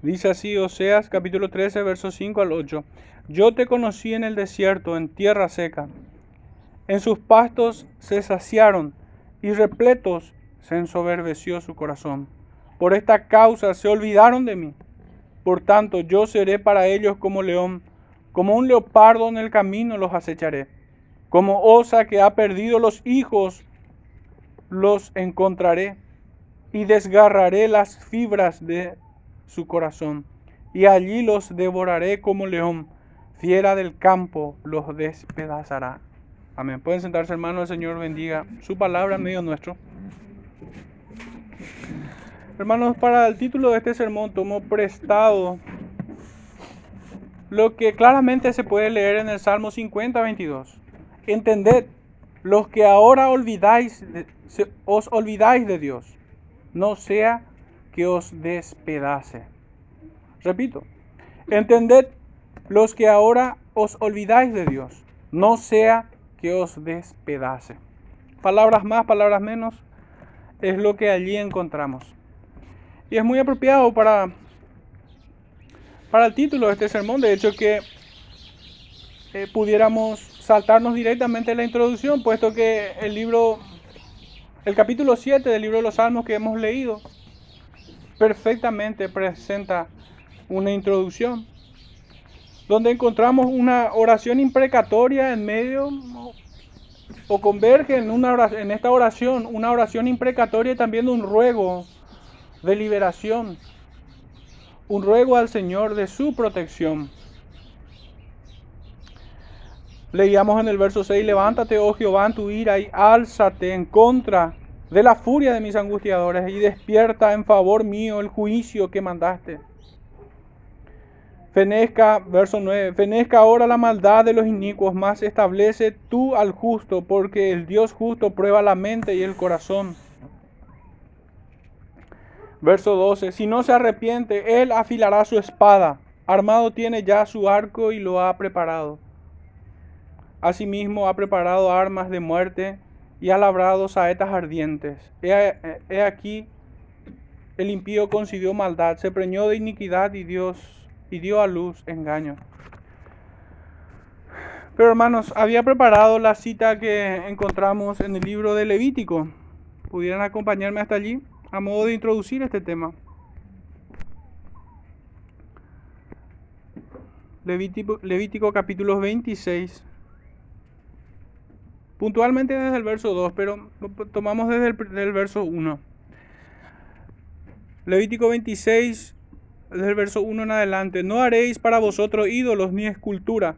Dice así Oseas capítulo 13, versos 5 al 8. Yo te conocí en el desierto, en tierra seca. En sus pastos se saciaron y repletos se ensoberbeció su corazón. Por esta causa se olvidaron de mí. Por tanto, yo seré para ellos como león, como un leopardo en el camino los acecharé. Como osa que ha perdido los hijos, los encontraré y desgarraré las fibras de su corazón, y allí los devoraré como león, fiera del campo los despedazará. Amén. Pueden sentarse, hermanos, el Señor bendiga su palabra en medio nuestro. Hermanos, para el título de este sermón tomo prestado lo que claramente se puede leer en el Salmo 50, 22. Entended, los que ahora olvidáis, os olvidáis de Dios, no sea que os despedace. Repito, entended los que ahora os olvidáis de Dios, no sea que os despedace. Palabras más, palabras menos, es lo que allí encontramos. Y es muy apropiado para, para el título de este sermón, de hecho que eh, pudiéramos saltarnos directamente la introducción, puesto que el libro, el capítulo 7 del libro de los Salmos que hemos leído, perfectamente presenta una introducción, donde encontramos una oración imprecatoria en medio, o converge en, esta oración una oración imprecatoria y también un ruego de liberación, un ruego al Señor de su protección. Leíamos en el verso 6, levántate, oh Jehová, en tu ira y álzate en contra de la furia de mis angustiadores y despierta en favor mío el juicio que mandaste. Fenezca, verso 9, fenezca ahora la maldad de los inicuos, más establece tú al justo, porque el Dios justo prueba la mente y el corazón. Verso 12, si no se arrepiente, él afilará su espada, armado tiene ya su arco y lo ha preparado. Asimismo ha preparado armas de muerte y ha labrado saetas ardientes. He, aquí, el impío concibió maldad, se preñó de iniquidad y Dios y dio a luz engaño. Pero hermanos, había preparado la cita que encontramos en el libro de Levítico. ¿Pudieran acompañarme hasta allí a modo de introducir este tema? Levítico, Levítico capítulo 26, puntualmente desde el verso 2, pero tomamos desde el, verso 1. Levítico 26, desde el verso 1 en adelante, no haréis para vosotros ídolos ni escultura,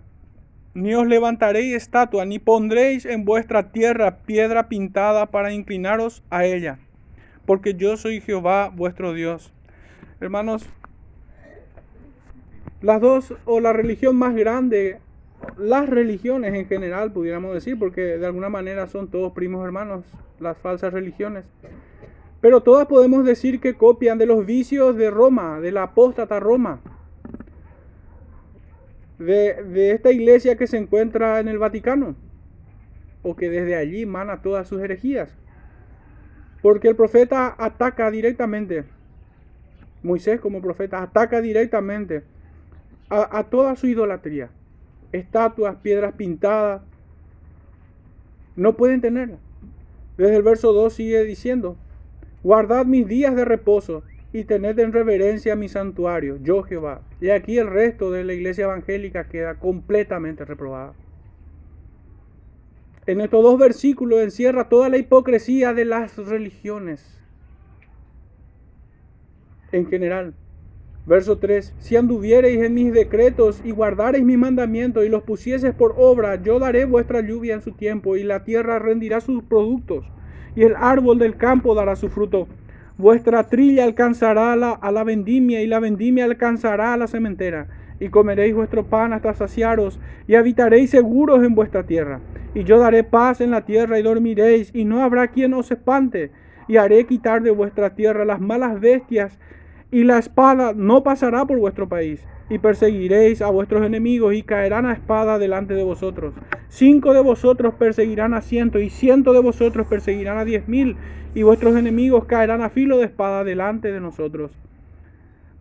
ni os levantaréis estatua, ni pondréis en vuestra tierra piedra pintada para inclinaros a ella, porque yo soy Jehová vuestro Dios. Hermanos, las dos o la religión más grande las religiones en general, pudiéramos decir, porque de alguna manera son todos primos hermanos, las falsas religiones. Pero todas podemos decir que copian de los vicios de Roma, de la apóstata Roma, de, de esta iglesia que se encuentra en el Vaticano, o que desde allí mana todas sus herejías. Porque el profeta ataca directamente, Moisés como profeta ataca directamente a, a toda su idolatría estatuas, piedras pintadas. No pueden tenerla. Desde el verso 2 sigue diciendo, guardad mis días de reposo y tened en reverencia mi santuario, yo Jehová. Y aquí el resto de la iglesia evangélica queda completamente reprobada. En estos dos versículos encierra toda la hipocresía de las religiones en general. Verso 3, si anduviereis en mis decretos y guardareis mis mandamientos y los pusieseis por obra, yo daré vuestra lluvia en su tiempo y la tierra rendirá sus productos y el árbol del campo dará su fruto. Vuestra trilla alcanzará la, a la vendimia y la vendimia alcanzará a la cementera y comeréis vuestro pan hasta saciaros y habitaréis seguros en vuestra tierra. Y yo daré paz en la tierra y dormiréis y no habrá quien os espante y haré quitar de vuestra tierra las malas bestias y la espada no pasará por vuestro país, y perseguiréis a vuestros enemigos, y caerán a espada delante de vosotros. Cinco de vosotros perseguirán a ciento, y ciento de vosotros perseguirán a diez mil, y vuestros enemigos caerán a filo de espada delante de nosotros.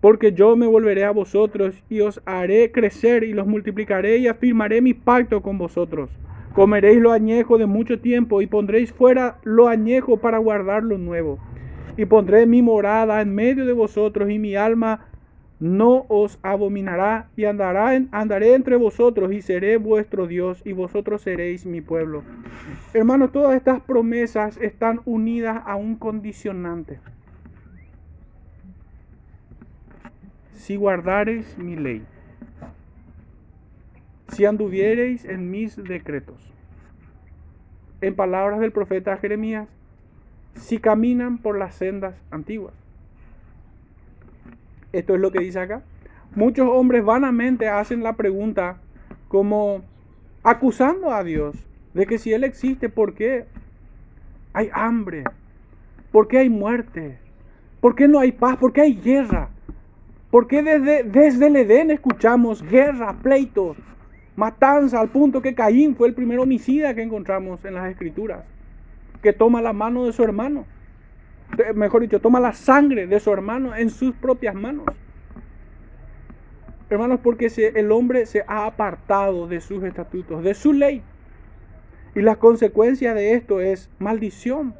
porque yo me volveré a vosotros y os haré crecer y los multiplicaré y afirmaré mi pacto con vosotros. Comeréis lo añejo de mucho tiempo y pondréis fuera lo añejo para guardar lo nuevo. Y pondré mi morada en medio de vosotros y mi alma no os abominará y andará andaré entre vosotros y seré vuestro Dios y vosotros seréis mi pueblo. Hermanos, todas estas promesas están unidas a un condicionante. si guardareis mi ley, si anduviereis en mis decretos. En palabras del profeta Jeremías, si caminan por las sendas antiguas. Esto es lo que dice acá. Muchos hombres vanamente hacen la pregunta como acusando a Dios de que si Él existe, ¿por qué hay hambre? ¿Por qué hay muerte? ¿Por qué no hay paz? ¿Por qué hay guerra? ¿Por qué desde, desde el Edén escuchamos guerra, pleitos, matanza, al punto que Caín fue el primer homicida que encontramos en las escrituras? Que toma la mano de su hermano. Mejor dicho, toma la sangre de su hermano en sus propias manos. Hermanos, porque el hombre se ha apartado de sus estatutos, de su ley. Y la consecuencia de esto es maldición.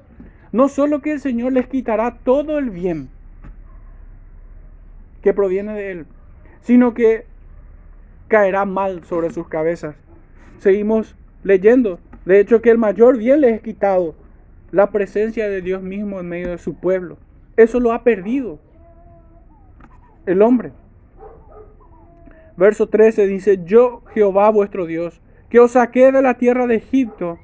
No solo que el Señor les quitará todo el bien, que proviene de Él, sino que caerá mal sobre sus cabezas. Seguimos leyendo. De hecho, que el mayor bien les es quitado la presencia de Dios mismo en medio de su pueblo. Eso lo ha perdido el hombre. Verso 13 dice, yo Jehová vuestro Dios, que os saqué de la tierra de Egipto,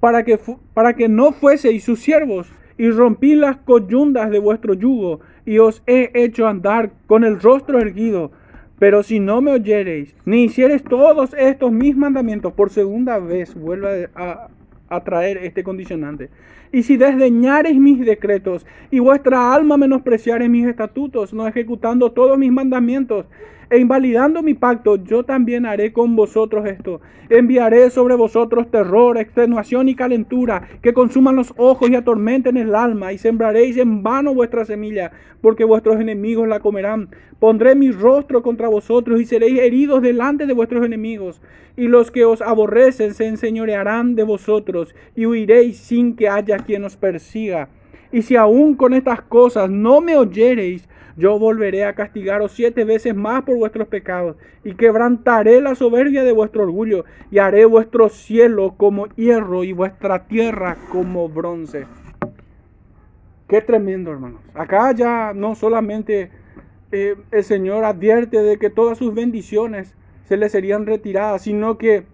para que, para que no fueseis sus siervos, y rompí las coyundas de vuestro yugo, y os he hecho andar con el rostro erguido. Pero si no me oyereis, ni hiciereis todos estos mis mandamientos, por segunda vez vuelva a, a traer este condicionante. Y si desdeñareis mis decretos y vuestra alma menospreciare mis estatutos, no ejecutando todos mis mandamientos, e invalidando mi pacto, yo también haré con vosotros esto. Enviaré sobre vosotros terror, extenuación y calentura, que consuman los ojos y atormenten el alma, y sembraréis en vano vuestra semilla, porque vuestros enemigos la comerán. Pondré mi rostro contra vosotros y seréis heridos delante de vuestros enemigos, y los que os aborrecen se enseñorearán de vosotros, y huiréis sin que haya quien os persiga. Y si aún con estas cosas no me oyereis, yo volveré a castigaros siete veces más por vuestros pecados, y quebrantaré la soberbia de vuestro orgullo, y haré vuestro cielo como hierro y vuestra tierra como bronce. Qué tremendo, hermanos. Acá ya no solamente eh, el Señor advierte de que todas sus bendiciones se les serían retiradas, sino que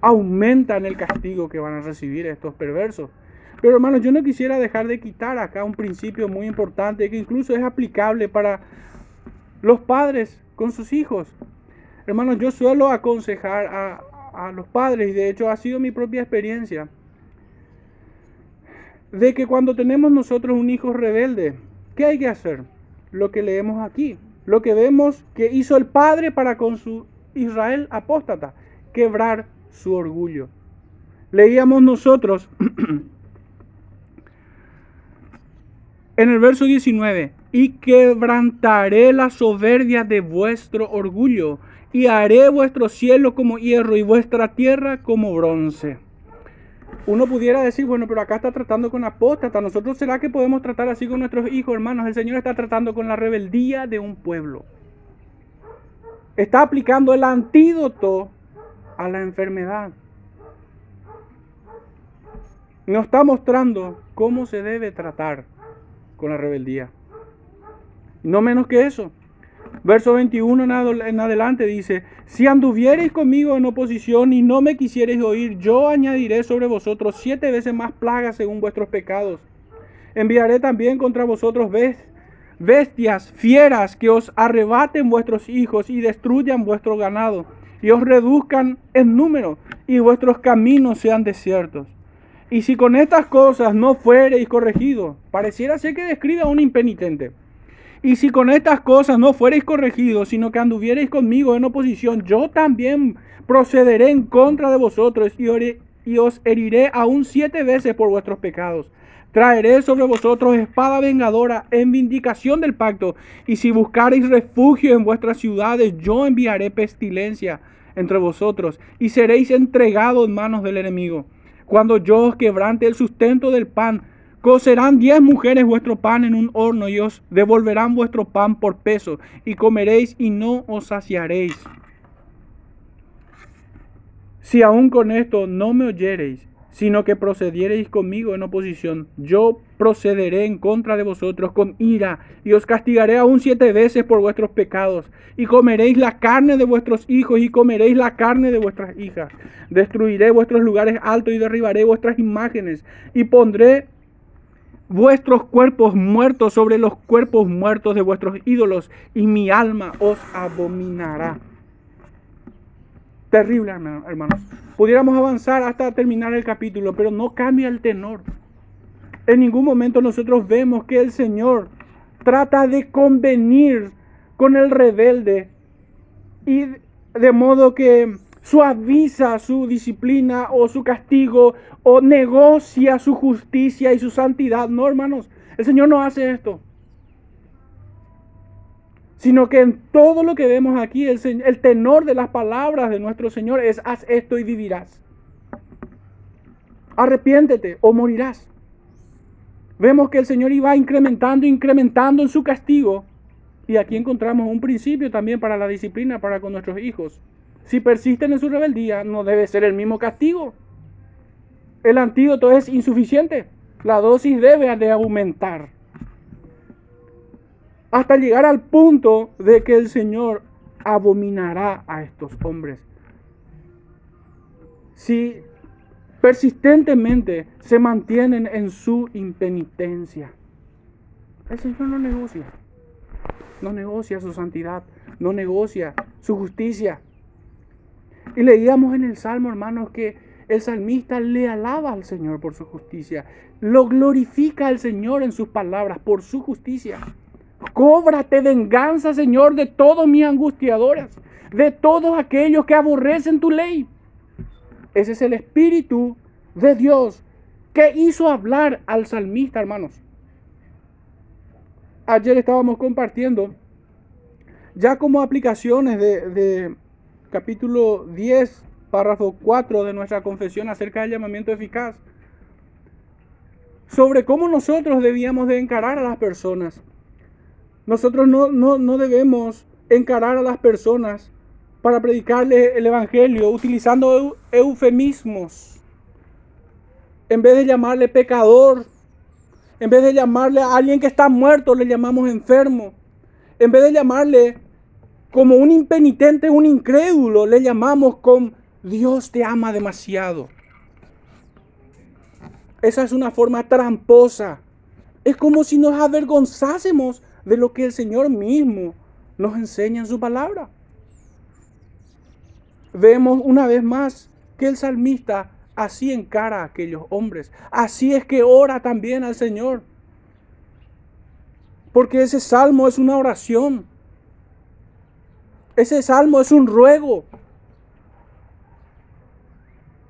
aumentan el castigo que van a recibir estos perversos. Pero hermanos, yo no quisiera dejar de quitar acá un principio muy importante que incluso es aplicable para los padres con sus hijos. Hermanos, yo suelo aconsejar a, los padres, y de hecho ha sido mi propia experiencia, de que cuando tenemos nosotros un hijo rebelde, ¿qué hay que hacer? Lo que leemos aquí, lo que vemos que hizo el padre para con su Israel apóstata, quebrar su orgullo. Leíamos nosotros En el verso 19, y quebrantaré la soberbia de vuestro orgullo, y haré vuestro cielo como hierro y vuestra tierra como bronce. Uno pudiera decir, bueno, pero acá está tratando con apóstata. Nosotros será que podemos tratar así con nuestros hijos, hermanos. El Señor está tratando con la rebeldía de un pueblo. Está aplicando el antídoto a la enfermedad. Nos está mostrando cómo se debe tratar con la rebeldía. No menos que eso. Verso 21 en adelante dice, si anduviereis conmigo en oposición y no me quisiereis oír, yo añadiré sobre vosotros siete veces más plagas según vuestros pecados. Enviaré también contra vosotros bestias, fieras, que os arrebaten vuestros hijos y destruyan vuestro ganado, y os reduzcan en número, y vuestros caminos sean desiertos. Y si con estas cosas no fuereis corregidos, pareciera ser que describe a un impenitente. Y si con estas cosas no fuereis corregidos, sino que anduviereis conmigo en oposición, yo también procederé en contra de vosotros y, os heriré aún siete veces por vuestros pecados. Traeré sobre vosotros espada vengadora en vindicación del pacto. Y si buscareis refugio en vuestras ciudades, yo enviaré pestilencia entre vosotros y seréis entregados en manos del enemigo. Cuando yo os quebrante el sustento del pan, cocerán diez mujeres vuestro pan en un horno y os devolverán vuestro pan por peso y comeréis y no os saciaréis. Si aún con esto no me oyereis, sino que procediereis conmigo en oposición, yo procederé en contra de vosotros con ira, y os castigaré aún siete veces por vuestros pecados, y comeréis la carne de vuestros hijos, y comeréis la carne de vuestras hijas. Destruiré vuestros lugares altos y derribaré vuestras imágenes, y pondré vuestros cuerpos muertos sobre los cuerpos muertos de vuestros ídolos, y mi alma os abominará. Terrible, hermanos. Pudiéramos avanzar hasta terminar el capítulo, pero no cambia el tenor. En ningún momento nosotros vemos que el Señor trata de convenir con el rebelde y de modo que suaviza su disciplina o su castigo o negocia su justicia y su santidad. No, hermanos, el Señor no hace esto sino que en todo lo que vemos aquí, el, tenor de las palabras de nuestro Señor es, haz esto y vivirás. Arrepiéntete o morirás. Vemos que el Señor iba incrementando, incrementando en su castigo. Y aquí encontramos un principio también para la disciplina para con nuestros hijos. Si persisten en su rebeldía, no debe ser el mismo castigo. El antídoto es insuficiente. La dosis debe de aumentar hasta llegar al punto de que el Señor abominará a estos hombres. Si persistentemente se mantienen en su impenitencia. El Señor no negocia. No negocia su santidad. No negocia su justicia. Y leíamos en el Salmo, hermanos, que el salmista le alaba al Señor por su justicia. Lo glorifica al Señor en sus palabras por su justicia. Cóbrate venganza, Señor, de todos mis angustiadores, de todos aquellos que aborrecen tu ley. Ese es el Espíritu de Dios que hizo hablar al salmista, hermanos. Ayer estábamos compartiendo ya como aplicaciones de, de capítulo 10, párrafo 4 de nuestra confesión acerca del llamamiento eficaz, sobre cómo nosotros debíamos de encarar a las personas. Nosotros no, debemos encarar a las personas para predicarle el Evangelio utilizando eufemismos. En vez de llamarle pecador, en vez de llamarle a alguien que está muerto, le llamamos enfermo. En vez de llamarle como un impenitente, un incrédulo, le llamamos con Dios te ama demasiado. Esa es una forma tramposa. Es como si nos avergonzásemos de lo que el Señor mismo nos enseña en su palabra. Vemos una vez más que el salmista así encara a aquellos hombres. Así es que ora también al Señor. Porque ese salmo es una oración. Ese salmo es un ruego.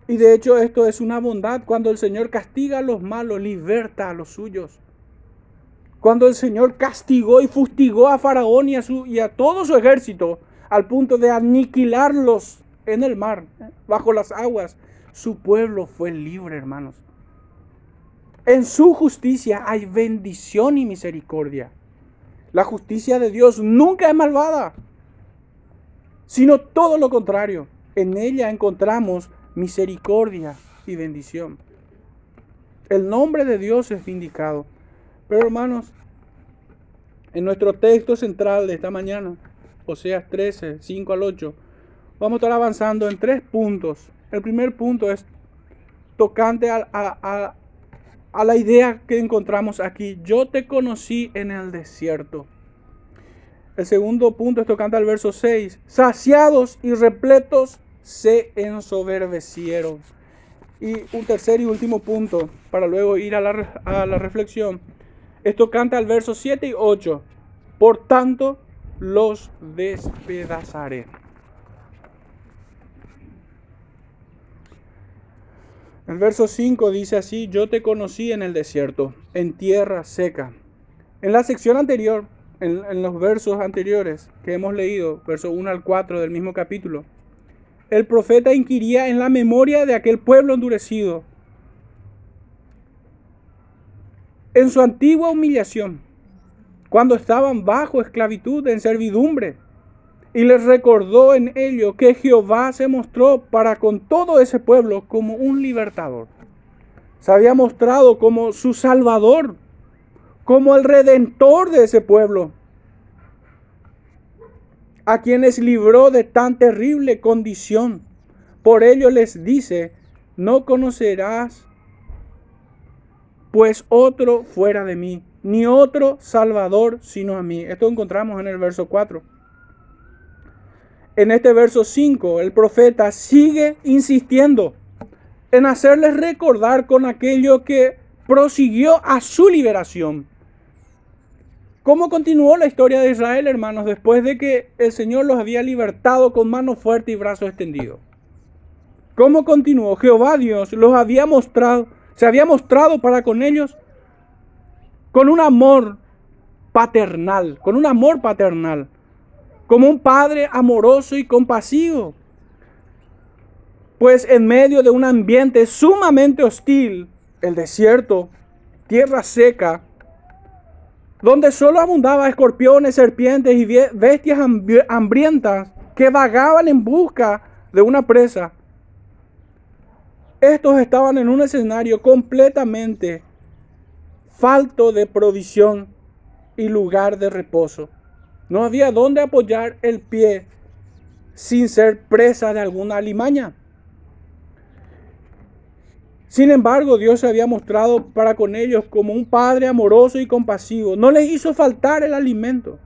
Y de hecho esto es una bondad. Cuando el Señor castiga a los malos, liberta a los suyos. Cuando el Señor castigó y fustigó a Faraón y a, su, y a todo su ejército al punto de aniquilarlos en el mar, bajo las aguas, su pueblo fue libre, hermanos. En su justicia hay bendición y misericordia. La justicia de Dios nunca es malvada, sino todo lo contrario. En ella encontramos misericordia y bendición. El nombre de Dios es vindicado. Pero hermanos, en nuestro texto central de esta mañana, Oseas 13, 5 al 8, vamos a estar avanzando en tres puntos. El primer punto es tocante a, la idea que encontramos aquí. Yo te conocí en el desierto. El segundo punto es tocante al verso 6. Saciados y repletos se ensoberbecieron. Y un tercer y último punto, para luego ir a la reflexión, esto canta al verso 7 y 8. Por tanto, los despedazaré. El verso 5 dice así, yo te conocí en el desierto, en tierra seca. En la sección anterior, en, los versos anteriores que hemos leído, verso 1 al 4 del mismo capítulo, el profeta inquiría en la memoria de aquel pueblo endurecido, en su antigua humillación, cuando estaban bajo esclavitud, en servidumbre, y les recordó en ello que Jehová se mostró para con todo ese pueblo como un libertador. Se había mostrado como su salvador, como el redentor de ese pueblo a quienes libró de tan terrible condición. Por ello les dice, no conocerás pues otro fuera de mí, ni otro Salvador sino a mí. Esto encontramos en el verso 4. En este verso 5, el profeta sigue insistiendo en hacerles recordar con aquello que prosiguió a su liberación. ¿Cómo continuó la historia de Israel, hermanos, después de que el Señor los había libertado con mano fuerte y brazo extendido? ¿Cómo continuó? Jehová Dios los había mostrado, se había mostrado para con ellos con un amor paternal, con un amor paternal, como un padre amoroso y compasivo. Pues en medio de un ambiente sumamente hostil, el desierto, tierra seca, donde solo abundaba escorpiones, serpientes y bestias hambrientas que vagaban en busca de una presa. Estos estaban en un escenario completamente falto de provisión y lugar de reposo. No había dónde apoyar el pie sin ser presa de alguna alimaña. Sin embargo, Dios se había mostrado para con ellos como un Padre amoroso y compasivo. No les hizo faltar el alimento.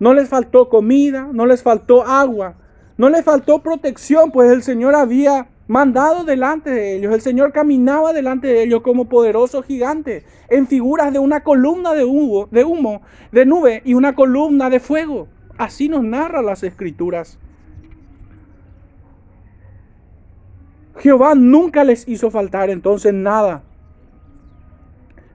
No les faltó comida, no les faltó agua, no les faltó protección, pues el Señor había mandado delante de ellos. El Señor caminaba delante de ellos como poderoso gigante, en figuras de una columna de humo, de humo, de nube y una columna de fuego. Así nos narran las escrituras. Jehová nunca les hizo faltar entonces nada.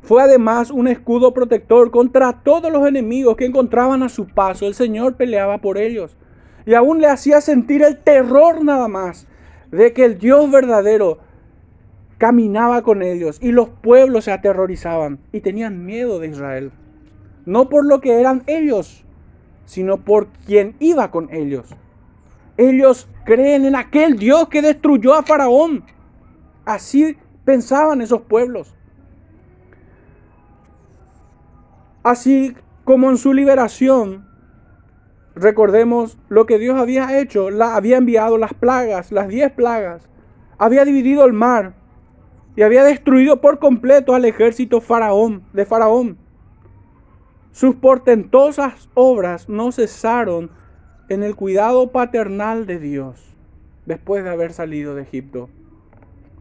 Fue además un escudo protector contra todos los enemigos que encontraban a su paso. El Señor peleaba por ellos. Y aún le hacía sentir el terror nada más de que el Dios verdadero caminaba con ellos y los pueblos se aterrorizaban y tenían miedo de Israel. No por lo que eran ellos, sino por quien iba con ellos. Ellos creen en aquel Dios que destruyó a Faraón. Así pensaban esos pueblos. Así como en su liberación, recordemos lo que Dios había hecho, la, había enviado las plagas, las diez plagas, había dividido el mar y había destruido por completo al ejército faraón, de Faraón. Sus portentosas obras no cesaron en el cuidado paternal de Dios después de haber salido de Egipto.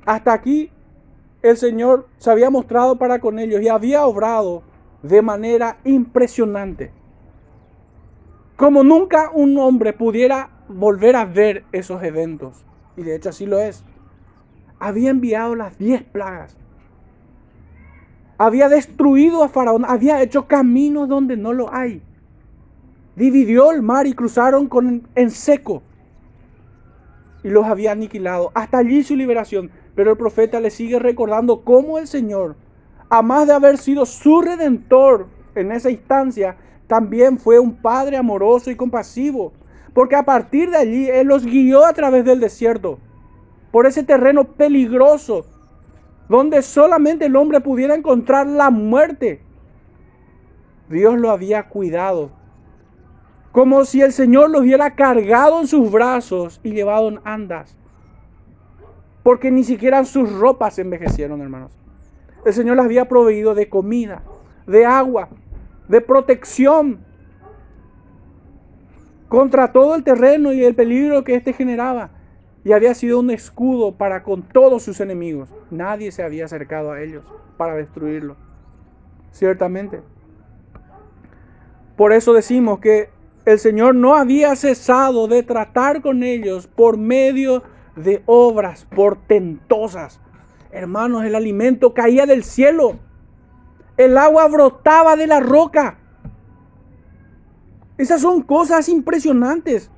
Hasta aquí el Señor se había mostrado para con ellos y había obrado de manera impresionante. Como nunca un hombre pudiera volver a ver esos eventos. Y de hecho así lo es. Había enviado las diez plagas. Había destruido a Faraón. Había hecho caminos donde no lo hay dividió el mar y cruzaron con, en seco. Y los había aniquilado. Hasta allí su liberación. Pero el profeta le sigue recordando cómo el Señor, a más de haber sido su redentor en esa instancia, también fue un Padre amoroso y compasivo. Porque a partir de allí Él los guió a través del desierto. Por ese terreno peligroso. Donde solamente el hombre pudiera encontrar la muerte. Dios lo había cuidado como si el Señor los hubiera cargado en sus brazos y llevado en andas. Porque ni siquiera sus ropas envejecieron, hermanos. El Señor les había proveído de comida, de agua, de protección contra todo el terreno y el peligro que éste generaba. Y había sido un escudo para con todos sus enemigos. Nadie se había acercado a ellos para destruirlo. Ciertamente. Por eso decimos que el Señor no había cesado de tratar con ellos por medio de obras portentosas. Hermanos, el alimento caía del cielo. El agua brotaba de la roca. Esas son cosas impresionantes.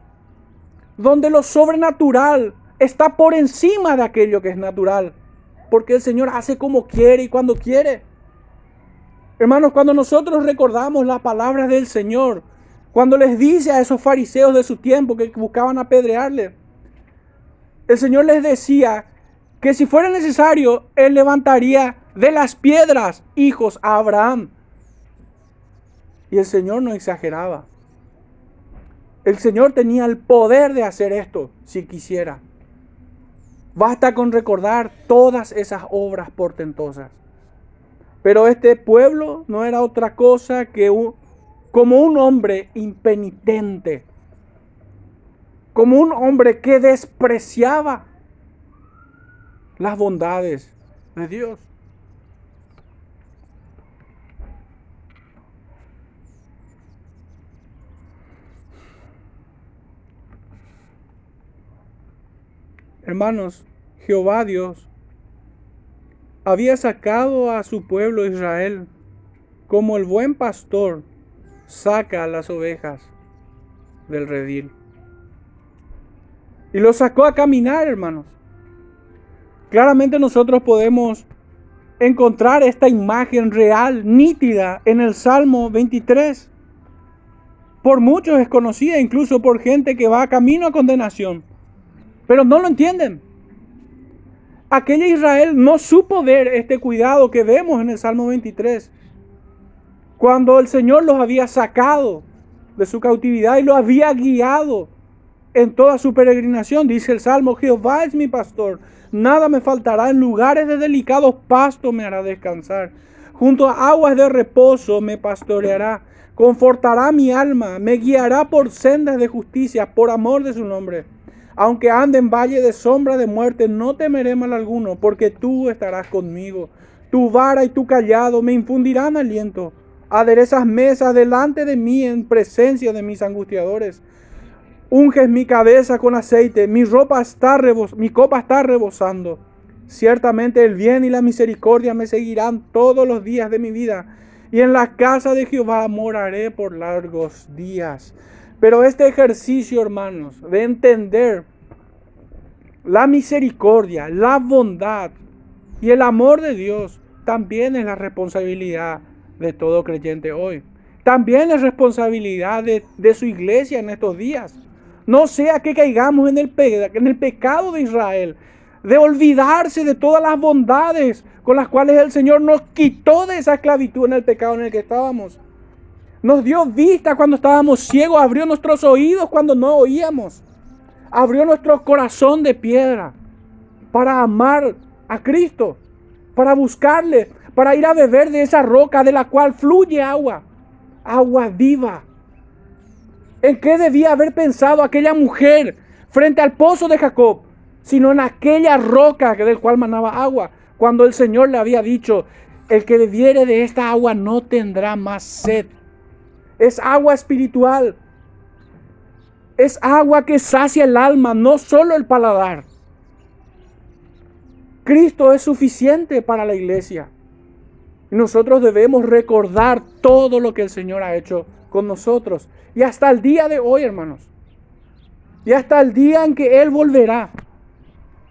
Donde lo sobrenatural está por encima de aquello que es natural. Porque el Señor hace como quiere y cuando quiere. Hermanos, cuando nosotros recordamos las palabras del Señor, cuando les dice a esos fariseos de su tiempo que buscaban apedrearle, el Señor les decía que si fuera necesario, Él levantaría de las piedras hijos a Abraham. Y el Señor no exageraba. El Señor tenía el poder de hacer esto si quisiera. Basta con recordar todas esas obras portentosas. Pero este pueblo no era otra cosa que un, como un hombre impenitente, como un hombre que despreciaba las bondades de Dios. Hermanos, Jehová Dios había sacado a su pueblo Israel como el buen pastor saca a las ovejas del redil. Y lo sacó a caminar, hermanos. Claramente nosotros podemos encontrar esta imagen real, nítida, en el Salmo 23. Por muchos es conocida, incluso por gente que va camino a condenación. Pero no lo entienden. Aquella Israel no supo ver este cuidado que vemos en el Salmo 23. Cuando el Señor los había sacado de su cautividad y los había guiado en toda su peregrinación, dice el Salmo, Jehová es mi pastor, nada me faltará, en lugares de delicados pastos me hará descansar, junto a aguas de reposo me pastoreará, confortará mi alma, me guiará por sendas de justicia, por amor de su nombre. Aunque ande en valle de sombra de muerte, no temeré mal alguno, porque tú estarás conmigo. Tu vara y tu callado me infundirán aliento. Aderezas mesas delante de mí en presencia de mis angustiadores. Unges mi cabeza con aceite, mi ropa está rebos mi copa está rebosando. Ciertamente el bien y la misericordia me seguirán todos los días de mi vida, y en la casa de Jehová moraré por largos días. Pero este ejercicio, hermanos, de entender la misericordia, la bondad y el amor de Dios, también es la responsabilidad de todo creyente hoy. También es responsabilidad de, su iglesia en estos días. No sea que caigamos en el, en el pecado de Israel, de olvidarse de todas las bondades con las cuales el Señor nos quitó de esa esclavitud en el pecado en el que estábamos. Nos dio vista cuando estábamos ciegos, abrió nuestros oídos cuando no oíamos. Abrió nuestro corazón de piedra para amar a Cristo, para buscarle, para ir a beber de esa roca de la cual fluye agua, agua viva. ¿En qué debía haber pensado aquella mujer frente al pozo de Jacob? Sino en aquella roca del cual manaba agua. Cuando el Señor le había dicho, el que bebiere de esta agua no tendrá más sed es agua espiritual. Es agua que sacia el alma, no solo el paladar. Cristo es suficiente para la iglesia. Y nosotros debemos recordar todo lo que el Señor ha hecho con nosotros. Y hasta el día de hoy, hermanos. Y hasta el día en que Él volverá.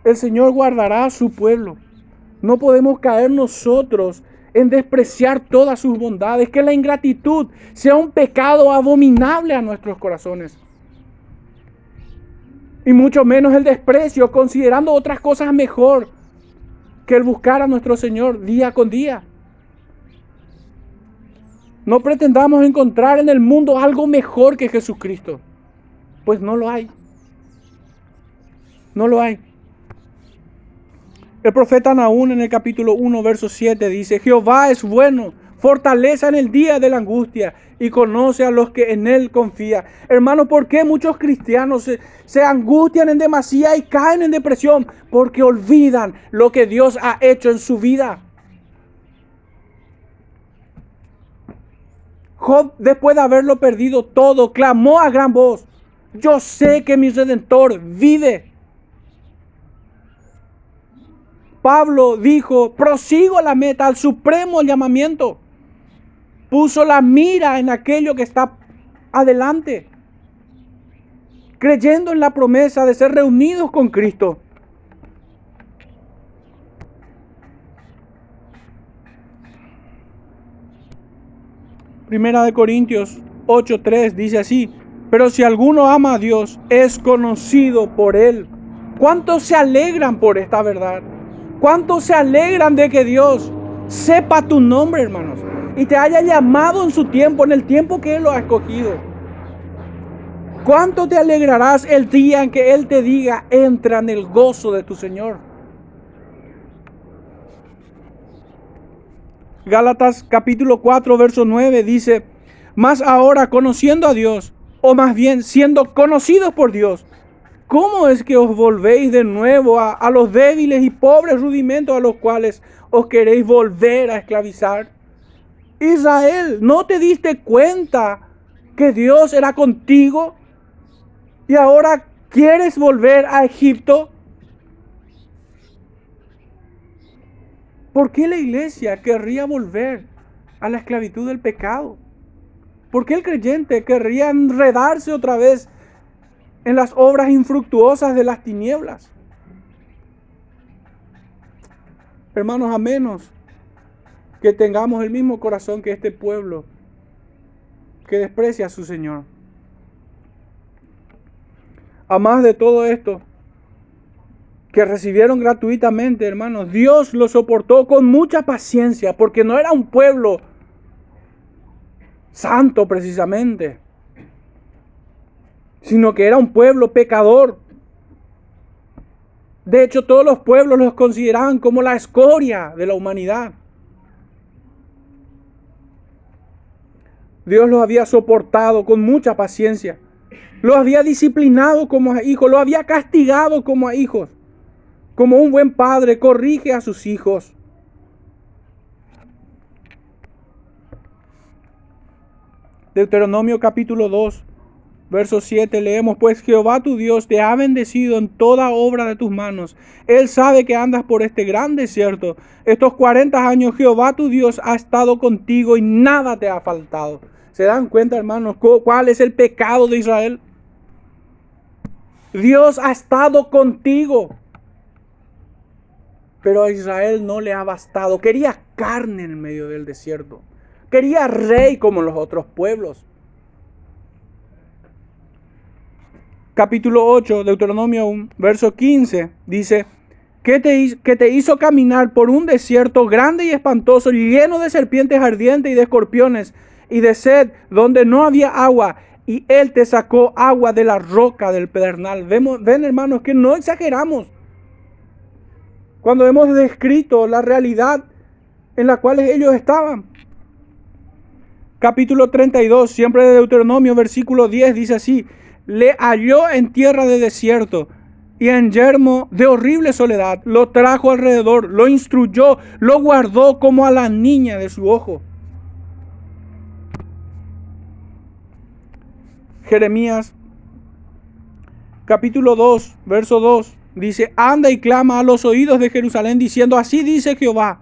El Señor guardará a su pueblo. No podemos caer nosotros en despreciar todas sus bondades, que la ingratitud sea un pecado abominable a nuestros corazones. Y mucho menos el desprecio, considerando otras cosas mejor que el buscar a nuestro Señor día con día. No pretendamos encontrar en el mundo algo mejor que Jesucristo, pues no lo hay. No lo hay. El profeta Naún en el capítulo 1, verso 7 dice, Jehová es bueno, fortaleza en el día de la angustia y conoce a los que en él confía. Hermano, ¿por qué muchos cristianos se, se angustian en demasía y caen en depresión? Porque olvidan lo que Dios ha hecho en su vida. Job, después de haberlo perdido todo, clamó a gran voz, yo sé que mi redentor vive Pablo dijo, prosigo la meta, al supremo llamamiento. Puso la mira en aquello que está adelante, creyendo en la promesa de ser reunidos con Cristo. Primera de Corintios 8:3 dice así, pero si alguno ama a Dios, es conocido por él. ¿Cuántos se alegran por esta verdad? ¿Cuántos se alegran de que Dios sepa tu nombre, hermanos? Y te haya llamado en su tiempo, en el tiempo que Él lo ha escogido. ¿Cuánto te alegrarás el día en que Él te diga, entra en el gozo de tu Señor? Gálatas capítulo 4, verso 9 dice, más ahora conociendo a Dios, o más bien siendo conocidos por Dios, ¿Cómo es que os volvéis de nuevo a, los débiles y pobres rudimentos a los cuales os queréis volver a esclavizar? Israel, ¿no te diste cuenta que Dios era contigo? Y ahora quieres volver a Egipto. ¿Por qué la iglesia querría volver a la esclavitud del pecado? ¿Por qué el creyente querría enredarse otra vez en las obras infructuosas de las tinieblas. Hermanos, a menos que tengamos el mismo corazón que este pueblo que desprecia a su Señor. A más de todo esto, que recibieron gratuitamente, hermanos, Dios lo soportó con mucha paciencia, porque no era un pueblo santo precisamente sino que era un pueblo pecador. De hecho, todos los pueblos los consideraban como la escoria de la humanidad. Dios los había soportado con mucha paciencia. Los había disciplinado como a hijos, los había castigado como a hijos. Como un buen padre corrige a sus hijos. Deuteronomio capítulo 2, Verso 7 leemos, pues Jehová tu Dios te ha bendecido en toda obra de tus manos. Él sabe que andas por este gran desierto. Estos 40 años Jehová tu Dios ha estado contigo y nada te ha faltado. ¿Se dan cuenta, hermanos, cuál es el pecado de Israel? Dios ha estado contigo. Pero a Israel no le ha bastado. Quería carne en medio del desierto. Quería rey como los otros pueblos. Capítulo 8, Deuteronomio 1, verso 15, dice, que te, que te hizo caminar por un desierto grande y espantoso, lleno de serpientes ardientes y de escorpiones, y de sed, donde no había agua, y Él te sacó agua de la roca del pedernal. Vemos, ven hermanos que no exageramos. Cuando hemos descrito la realidad en la cual ellos estaban. Capítulo 32, siempre de Deuteronomio, versículo 10, dice así, le halló en tierra de desierto y en yermo de horrible soledad. Lo trajo alrededor, lo instruyó, lo guardó como a la niña de su ojo. Jeremías capítulo 2, verso 2 dice, anda y clama a los oídos de Jerusalén diciendo, así dice Jehová,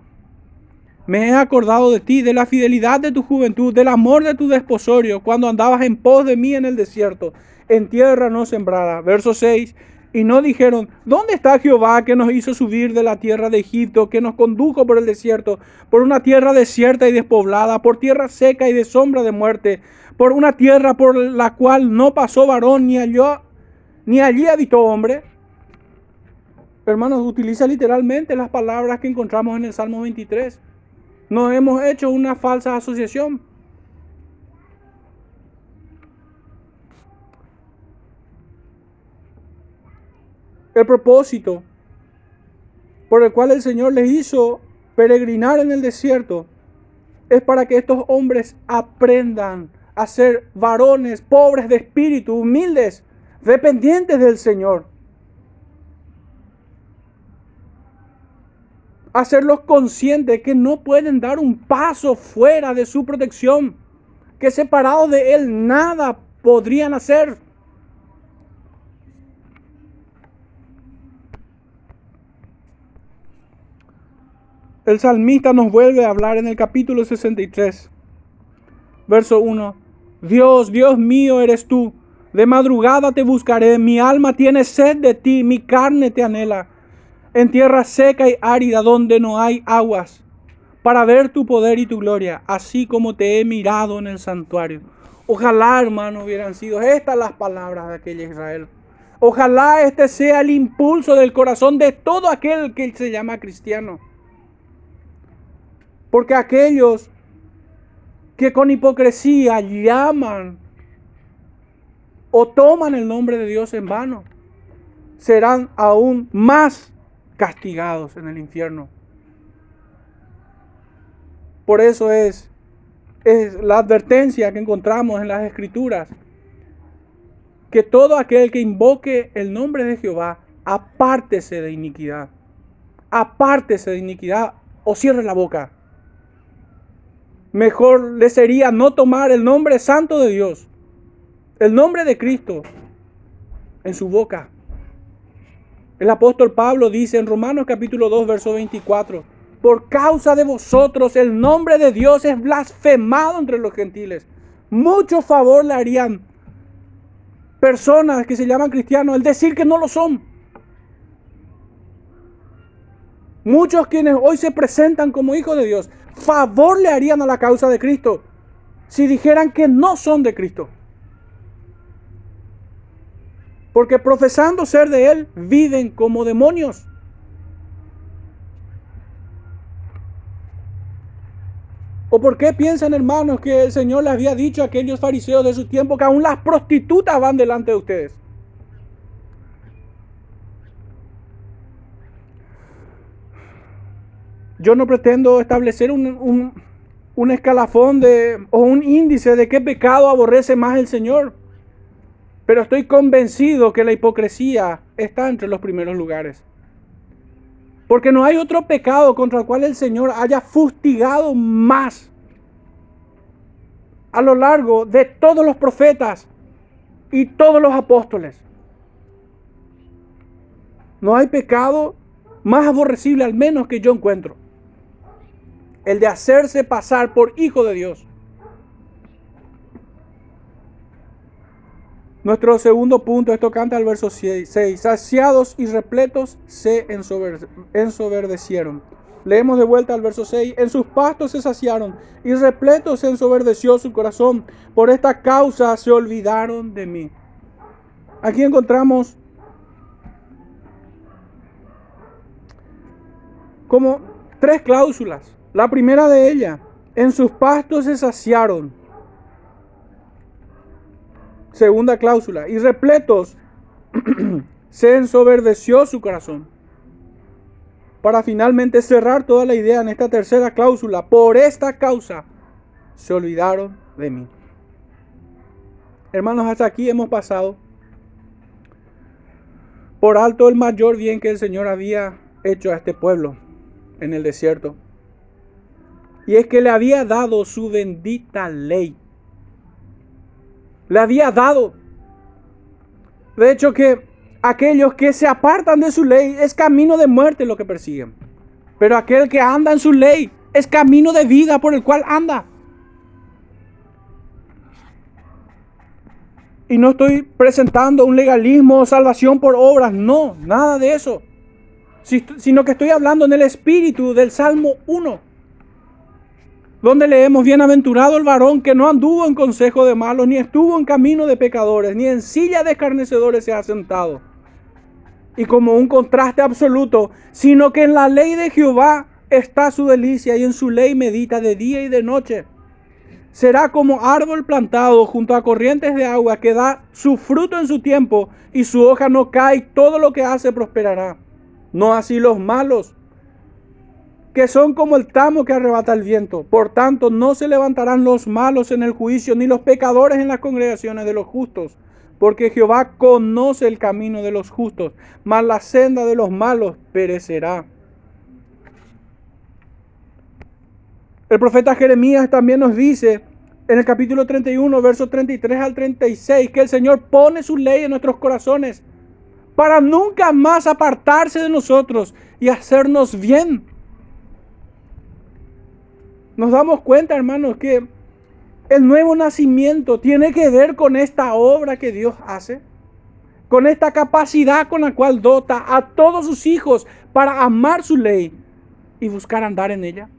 me he acordado de ti, de la fidelidad de tu juventud, del amor de tu desposorio, cuando andabas en pos de mí en el desierto en tierra no sembrada. Verso 6. Y no dijeron, ¿dónde está Jehová que nos hizo subir de la tierra de Egipto, que nos condujo por el desierto, por una tierra desierta y despoblada, por tierra seca y de sombra de muerte, por una tierra por la cual no pasó varón, ni, halló, ni allí habitó hombre? Hermanos, utiliza literalmente las palabras que encontramos en el Salmo 23. No hemos hecho una falsa asociación. El propósito por el cual el Señor les hizo peregrinar en el desierto es para que estos hombres aprendan a ser varones pobres de espíritu, humildes, dependientes del Señor. Hacerlos conscientes que no pueden dar un paso fuera de su protección, que separados de Él nada podrían hacer. El salmista nos vuelve a hablar en el capítulo 63, verso 1. Dios, Dios mío eres tú. De madrugada te buscaré, mi alma tiene sed de ti, mi carne te anhela. En tierra seca y árida donde no hay aguas, para ver tu poder y tu gloria, así como te he mirado en el santuario. Ojalá, hermano, hubieran sido estas las palabras de aquel Israel. Ojalá este sea el impulso del corazón de todo aquel que se llama cristiano. Porque aquellos que con hipocresía llaman o toman el nombre de Dios en vano, serán aún más castigados en el infierno. Por eso es, la advertencia que encontramos en las escrituras, que todo aquel que invoque el nombre de Jehová, apártese de iniquidad, apártese de iniquidad o cierre la boca. Mejor le sería no tomar el nombre santo de Dios, el nombre de Cristo en su boca. El apóstol Pablo dice en Romanos capítulo 2, verso 24, por causa de vosotros el nombre de Dios es blasfemado entre los gentiles. Mucho favor le harían personas que se llaman cristianos el decir que no lo son. Muchos quienes hoy se presentan como hijos de Dios, favor le harían a la causa de Cristo si dijeran que no son de Cristo. Porque profesando ser de Él, viven como demonios. ¿O por qué piensan, hermanos, que el Señor les había dicho a aquellos fariseos de su tiempo que aún las prostitutas van delante de ustedes? Yo no pretendo establecer un, escalafón de, o un índice de qué pecado aborrece más el Señor. Pero estoy convencido que la hipocresía está entre los primeros lugares. Porque no hay otro pecado contra el cual el Señor haya fustigado más a lo largo de todos los profetas y todos los apóstoles. No hay pecado más aborrecible al menos que yo encuentro el de hacerse pasar por hijo de Dios. Nuestro segundo punto, esto canta el verso 6, saciados y repletos se ensoberdecieron. Leemos de vuelta al verso 6, en sus pastos se saciaron y repletos se ensoberdeció su corazón. Por esta causa se olvidaron de mí. Aquí encontramos como tres cláusulas la primera de ellas, en sus pastos se saciaron. Segunda cláusula, y repletos se ensoberdeció su corazón. Para finalmente cerrar toda la idea en esta tercera cláusula, por esta causa se olvidaron de mí. Hermanos, hasta aquí hemos pasado por alto el mayor bien que el Señor había hecho a este pueblo en el desierto. Y es que le había dado su bendita ley. Le había dado. De hecho que aquellos que se apartan de su ley es camino de muerte lo que persiguen. Pero aquel que anda en su ley es camino de vida por el cual anda. Y no estoy presentando un legalismo o salvación por obras, no, nada de eso. Sino que estoy hablando en el espíritu del Salmo 1 donde leemos, bienaventurado el varón que no anduvo en consejo de malos, ni estuvo en camino de pecadores, ni en silla de escarnecedores se ha sentado. Y como un contraste absoluto, sino que en la ley de Jehová está su delicia y en su ley medita de día y de noche. Será como árbol plantado junto a corrientes de agua que da su fruto en su tiempo y su hoja no cae, todo lo que hace prosperará. No así los malos que son como el tamo que arrebata el viento. Por tanto, no se levantarán los malos en el juicio, ni los pecadores en las congregaciones de los justos, porque Jehová conoce el camino de los justos, mas la senda de los malos perecerá. El profeta Jeremías también nos dice en el capítulo 31, versos 33 al 36, que el Señor pone su ley en nuestros corazones para nunca más apartarse de nosotros y hacernos bien nos damos cuenta, hermanos, que el nuevo nacimiento tiene que ver con esta obra que Dios hace, con esta capacidad con la cual dota a todos sus hijos para amar su ley y buscar andar en ella.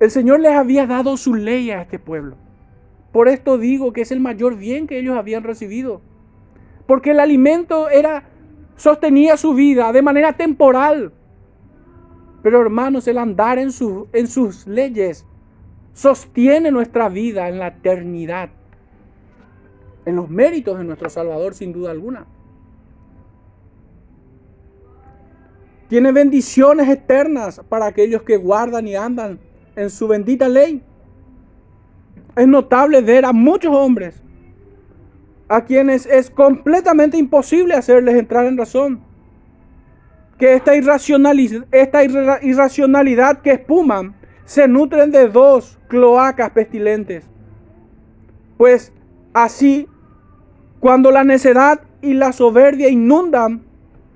El Señor les había dado su ley a este pueblo. Por esto digo que es el mayor bien que ellos habían recibido. Porque el alimento era sostenía su vida de manera temporal. Pero hermanos, el andar en, en sus leyes sostiene nuestra vida en la eternidad, en los méritos de nuestro Salvador sin duda alguna. Tiene bendiciones eternas para aquellos que guardan y andan en su bendita ley. Es notable ver a muchos hombres a quienes es completamente imposible hacerles entrar en razón. Que esta, esta irracionalidad que espuman se nutren de dos cloacas pestilentes. Pues así, cuando la necedad y la soberbia inundan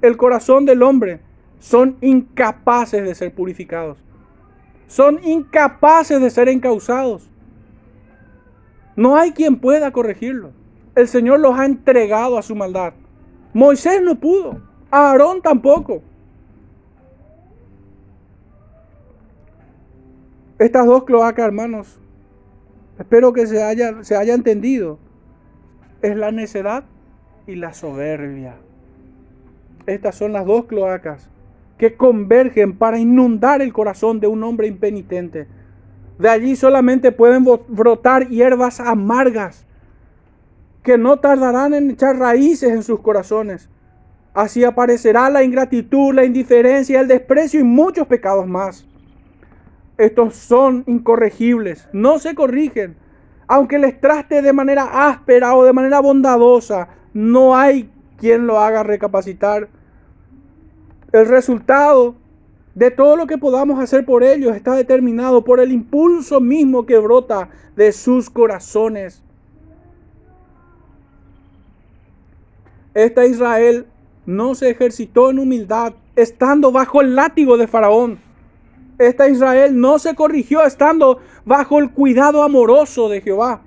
el corazón del hombre, son incapaces de ser purificados. Son incapaces de ser encausados. No hay quien pueda corregirlo. El Señor los ha entregado a su maldad. Moisés no pudo. Aarón tampoco. Estas dos cloacas, hermanos, espero que se haya, entendido, es la necedad y la soberbia. Estas son las dos cloacas que convergen para inundar el corazón de un hombre impenitente. De allí solamente pueden brotar hierbas amargas que no tardarán en echar raíces en sus corazones. Así aparecerá la ingratitud, la indiferencia, el desprecio y muchos pecados más. Estos son incorregibles, no se corrigen. Aunque les traste de manera áspera o de manera bondadosa, no hay quien lo haga recapacitar. El resultado de todo lo que podamos hacer por ellos está determinado por el impulso mismo que brota de sus corazones. Esta Israel no se ejercitó en humildad estando bajo el látigo de Faraón esta Israel no se corrigió estando bajo el cuidado amoroso de Jehová.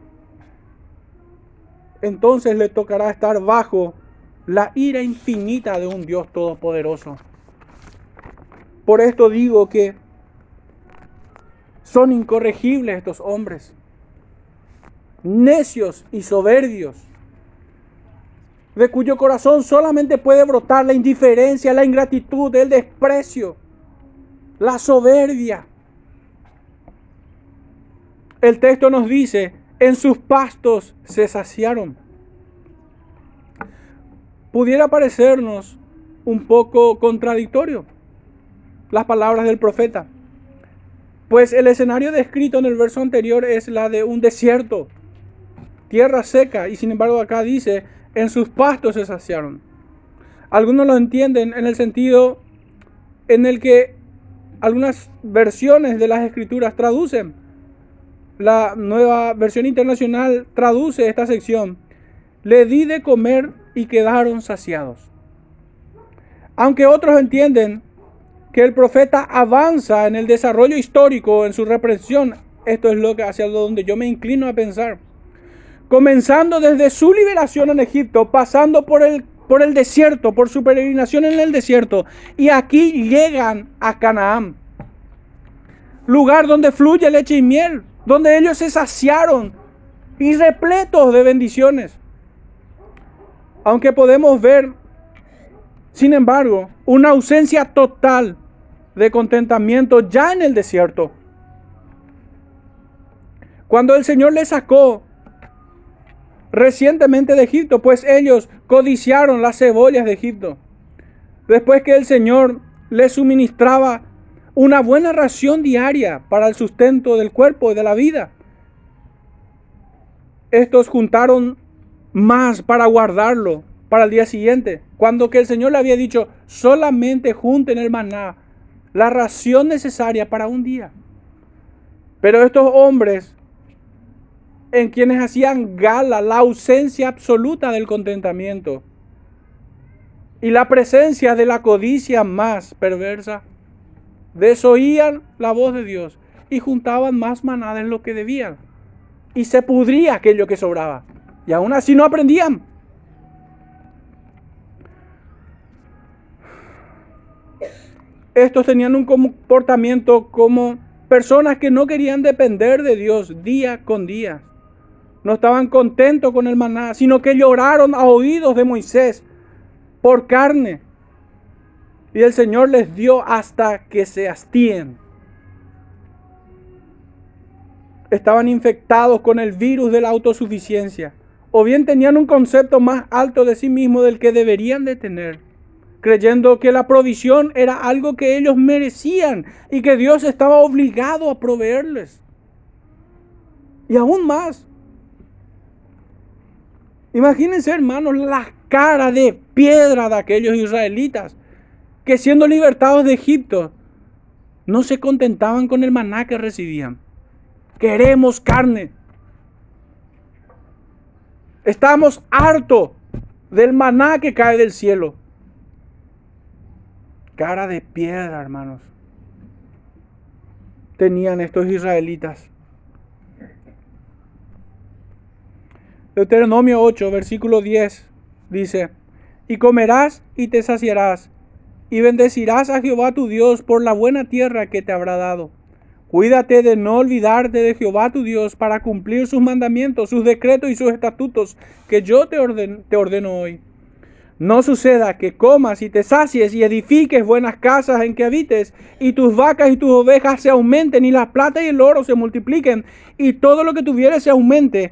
Entonces le tocará estar bajo la ira infinita de un Dios todopoderoso. Por esto digo que son incorregibles estos hombres, necios y soberbios, de cuyo corazón solamente puede brotar la indiferencia, la ingratitud, el desprecio la soberbia. El texto nos dice, en sus pastos se saciaron. Pudiera parecernos un poco contradictorio las palabras del profeta, pues el escenario descrito en el verso anterior es la de un desierto, tierra seca, y sin embargo acá dice, en sus pastos se saciaron. Algunos lo entienden en el sentido en el que algunas versiones de las escrituras traducen. La nueva versión internacional traduce esta sección. Le di de comer y quedaron saciados. Aunque otros entienden que el profeta avanza en el desarrollo histórico, en su represión, esto es lo que hacia donde yo me inclino a pensar. Comenzando desde su liberación en Egipto, pasando por el por el desierto, por su peregrinación en el desierto. Y aquí llegan a Canaán. Lugar donde fluye leche y miel. Donde ellos se saciaron y repletos de bendiciones. Aunque podemos ver, sin embargo, una ausencia total de contentamiento ya en el desierto. Cuando el Señor les sacó recientemente de Egipto, pues ellos codiciaron las cebollas de Egipto. Después que el Señor les suministraba una buena ración diaria para el sustento del cuerpo y de la vida. Estos juntaron más para guardarlo para el día siguiente, cuando que el Señor le había dicho, solamente junten el maná, la ración necesaria para un día. Pero estos hombres en quienes hacían gala la ausencia absoluta del contentamiento y la presencia de la codicia más perversa, desoían la voz de Dios y juntaban más maná de lo que debían. Y se pudría aquello que sobraba. Y aún así no aprendían. Estos tenían un comportamiento como personas que no querían depender de Dios día con día. No estaban contentos con el maná, sino que lloraron a oídos de Moisés por carne. Y el Señor les dio hasta que se hastíen. Estaban infectados con el virus de la autosuficiencia. O bien tenían un concepto más alto de sí mismos del que deberían de tener. Creyendo que la provisión era algo que ellos merecían y que Dios estaba obligado a proveerles. Y aún más. Imagínense, hermanos, la cara de piedra de aquellos israelitas que siendo libertados de Egipto no se contentaban con el maná que recibían. Queremos carne. Estamos hartos del maná que cae del cielo. Cara de piedra, hermanos. Tenían estos israelitas. Deuteronomio 8, versículo 10 dice, y comerás y te saciarás y bendecirás a Jehová tu Dios por la buena tierra que te habrá dado. Cuídate de no olvidarte de Jehová tu Dios para cumplir sus mandamientos, sus decretos y sus estatutos que yo te, ordeno hoy. No suceda que comas y te sacies y edifiques buenas casas en que habites, y tus vacas y tus ovejas se aumenten, y la plata y el oro se multipliquen, y todo lo que tuvieres se aumente,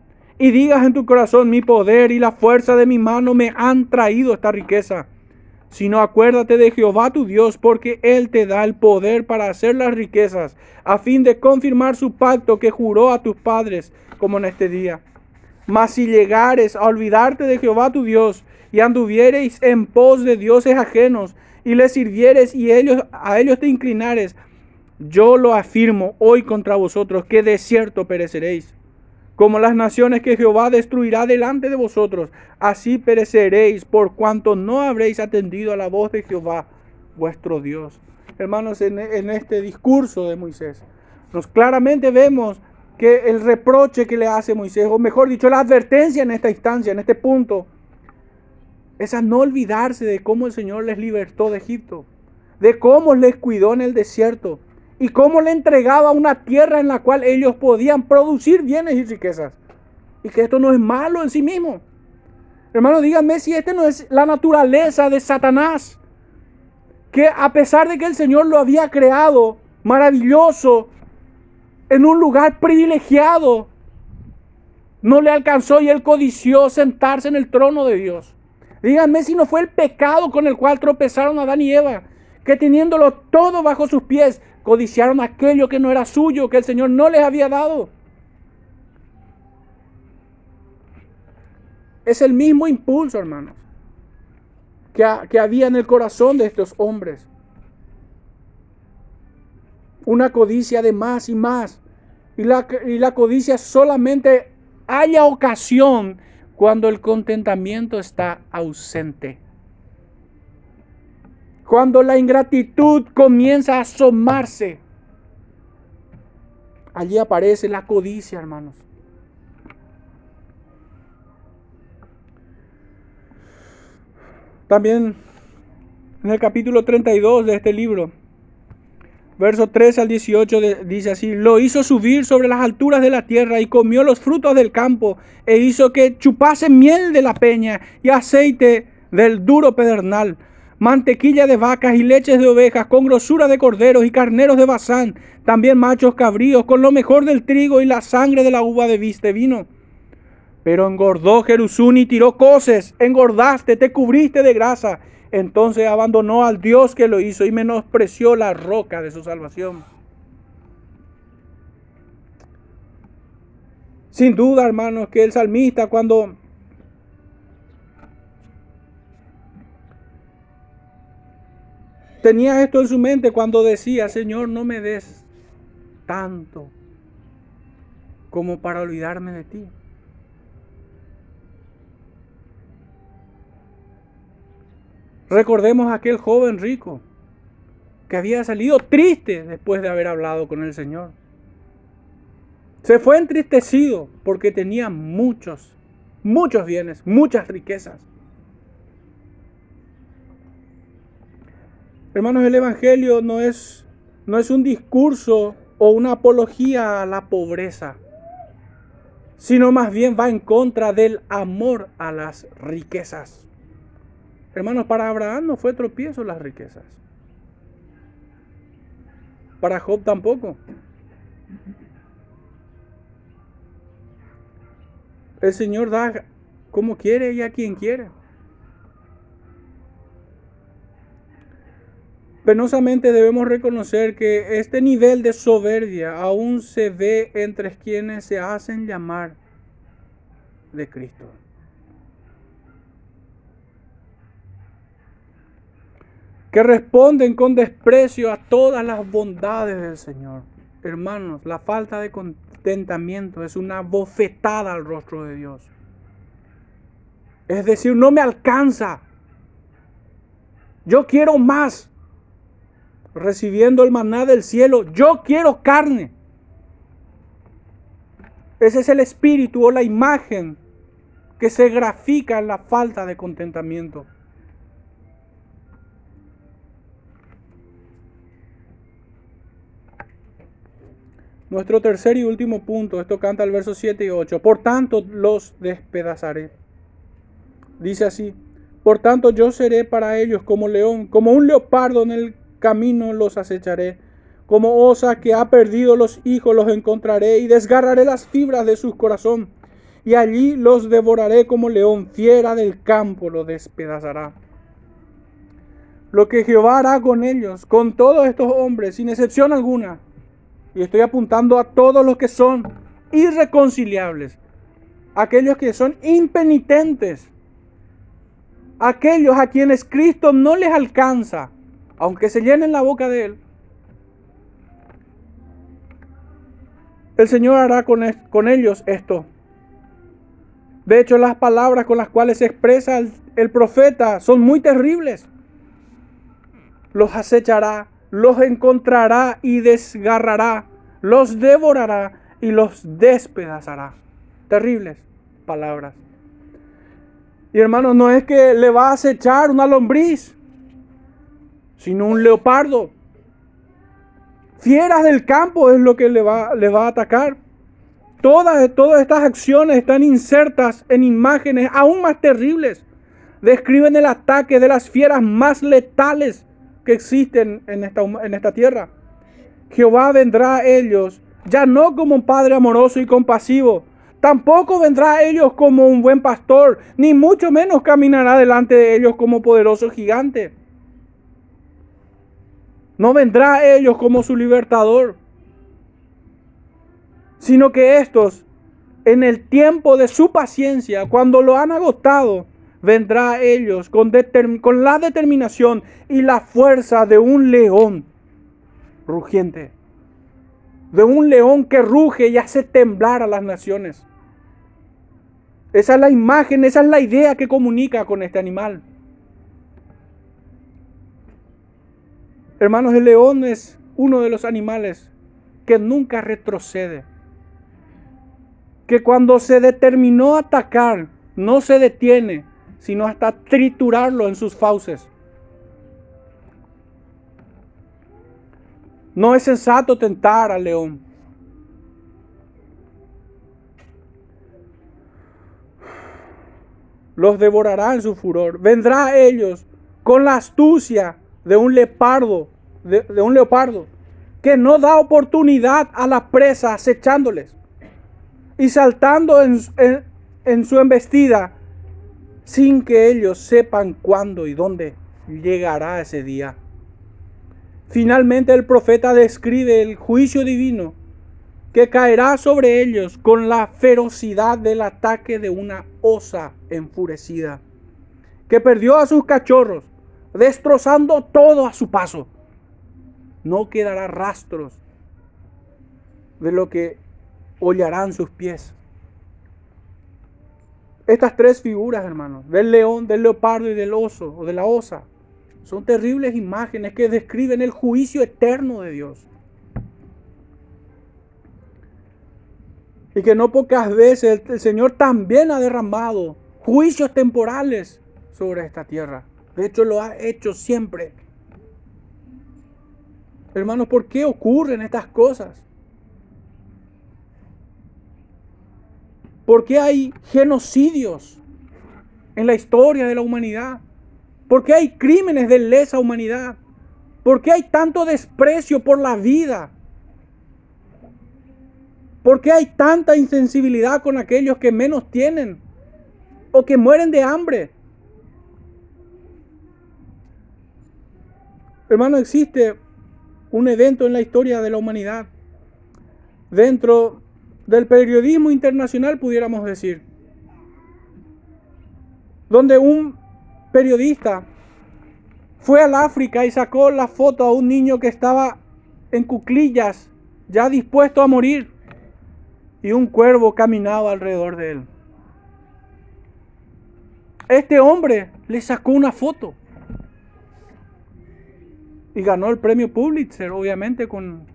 Y digas en tu corazón, mi poder y la fuerza de mi mano me han traído esta riqueza sino acuérdate de Jehová tu Dios, porque Él te da el poder para hacer las riquezas, a fin de confirmar su pacto que juró a tus padres, como en este día. Mas si llegares a olvidarte de Jehová tu Dios, y anduviereis en pos de dioses ajenos, y les sirvieres y ellos, a ellos te inclinares, yo lo afirmo hoy contra vosotros, que de cierto pereceréis como las naciones que Jehová destruirá delante de vosotros, así pereceréis por cuanto no habréis atendido a la voz de Jehová vuestro Dios. Hermanos, en, este discurso de Moisés, nos claramente vemos que el reproche que le hace Moisés, o mejor dicho, la advertencia en esta instancia, en este punto, es a no olvidarse de cómo el Señor les libertó de Egipto, de cómo les cuidó en el desierto, y cómo le entregaba una tierra en la cual ellos podían producir bienes y riquezas. Y que esto no es malo en sí mismo. Hermano, díganme si esta no es la naturaleza de Satanás. Que a pesar de que el Señor lo había creado maravilloso, en un lugar privilegiado, no le alcanzó y él codició sentarse en el trono de Dios. Díganme si no fue el pecado con el cual tropezaron Adán y Eva, que teniéndolo todo bajo sus pies, codiciaron aquello que no era suyo, que el Señor no les había dado. Es el mismo impulso, hermanos, que, había en el corazón de estos hombres. Una codicia de más y más. Y la, y la codicia solamente haya ocasión cuando el contentamiento está ausente. Cuando la ingratitud comienza a asomarse, allí aparece la codicia, hermanos. También en el capítulo 32 de este libro, verso 13 al 18 dice así, lo hizo subir sobre las alturas de la tierra y comió los frutos del campo e hizo que chupase miel de la peña y aceite del duro pedernal mantequilla de vacas y leches de ovejas, con grosura de corderos y carneros de bazán, también machos cabríos, con lo mejor del trigo y la sangre de la uva de viste vino. Pero engordó Jerusún y tiró coces, engordaste, te cubriste de grasa. Entonces abandonó al Dios que lo hizo y menospreció la roca de su salvación. Sin duda, hermanos, que el salmista cuando tenía esto en su mente cuando decía, Señor, no me des tanto como para olvidarme de ti. Recordemos a aquel joven rico que había salido triste después de haber hablado con el Señor. Se fue entristecido porque tenía muchos, muchos bienes, muchas riquezas. Hermanos, el Evangelio no es, no es un discurso o una apología a la pobreza, sino más bien va en contra del amor a las riquezas. Hermanos, para Abraham no fue tropiezo las riquezas. Para Job tampoco. El Señor da como quiere y a quien quiere. Penosamente debemos reconocer que este nivel de soberbia aún se ve entre quienes se hacen llamar de Cristo. Que responden con desprecio a todas las bondades del Señor. Hermanos, la falta de contentamiento es una bofetada al rostro de Dios. Es decir, no me alcanza. Yo quiero más recibiendo el maná del cielo. Yo quiero carne. Ese es el espíritu o la imagen que se grafica en la falta de contentamiento. Nuestro tercer y último punto, esto canta el verso 7 y 8. Por tanto los despedazaré. Dice así, por tanto yo seré para ellos como león, como un leopardo en el camino los acecharé. Como osa que ha perdido los hijos los encontraré y desgarraré las fibras de su corazón. Y allí los devoraré como león, fiera del campo los despedazará. Lo que Jehová hará con ellos, con todos estos hombres, sin excepción alguna, y estoy apuntando a todos los que son irreconciliables, aquellos que son impenitentes, aquellos a quienes Cristo no les alcanza, aunque se llenen la boca de él, el Señor hará con, con ellos esto. De hecho, las palabras con las cuales se expresa el, el profeta son muy terribles. Los acechará, los encontrará y desgarrará, los devorará y los despedazará. Terribles palabras. Y hermanos, no es que le va a acechar una lombriz sino un leopardo. Fieras del campo es lo que le va, a atacar. Todas, todas estas acciones están insertas en imágenes aún más terribles. Describen el ataque de las fieras más letales que existen en esta, en esta tierra. Jehová vendrá a ellos ya no como un padre amoroso y compasivo, tampoco vendrá a ellos como un buen pastor, ni mucho menos caminará delante de ellos como poderoso gigante. No vendrá a ellos como su libertador, sino que estos, en el tiempo de su paciencia, cuando lo han agotado, vendrá a ellos con, con la determinación y la fuerza de un león rugiente, de un león que ruge y hace temblar a las naciones. Esa es la imagen, esa es la idea que comunica con este animal. Hermanos, el león es uno de los animales que nunca retrocede. Que cuando se determinó atacar, no se detiene, sino hasta triturarlo en sus fauces. No es sensato tentar al león. Los devorará en su furor. Vendrá a ellos con la astucia de un leopardo, de, un leopardo, que no da oportunidad a la presa acechándoles y saltando en, en su embestida sin que ellos sepan cuándo y dónde llegará ese día. Finalmente el profeta describe el juicio divino que caerá sobre ellos con la ferocidad del ataque de una osa enfurecida, que perdió a sus cachorros, destrozando todo a su paso. No quedará rastros de lo que hollarán sus pies. Estas tres figuras, hermanos, del león, del leopardo y del oso o de la osa, son terribles imágenes que describen el juicio eterno de Dios. Y que no pocas veces el Señor también ha derramado juicios temporales sobre esta tierra. De hecho, lo ha hecho siempre. Hermanos, ¿por qué ocurren estas cosas? ¿Por qué hay genocidios en la historia de la humanidad? ¿Por qué hay crímenes de lesa humanidad? ¿Por qué hay tanto desprecio por la vida? ¿Por qué hay tanta insensibilidad con aquellos que menos tienen o que mueren de hambre? Hermano, existe un evento en la historia de la humanidad, dentro del periodismo internacional, pudiéramos decir, donde un periodista fue al África y sacó la foto a un niño que estaba en cuclillas, ya dispuesto a morir y un cuervo caminaba alrededor de él. Este hombre le sacó una foto y ganó el premio Pulitzer, obviamente, con,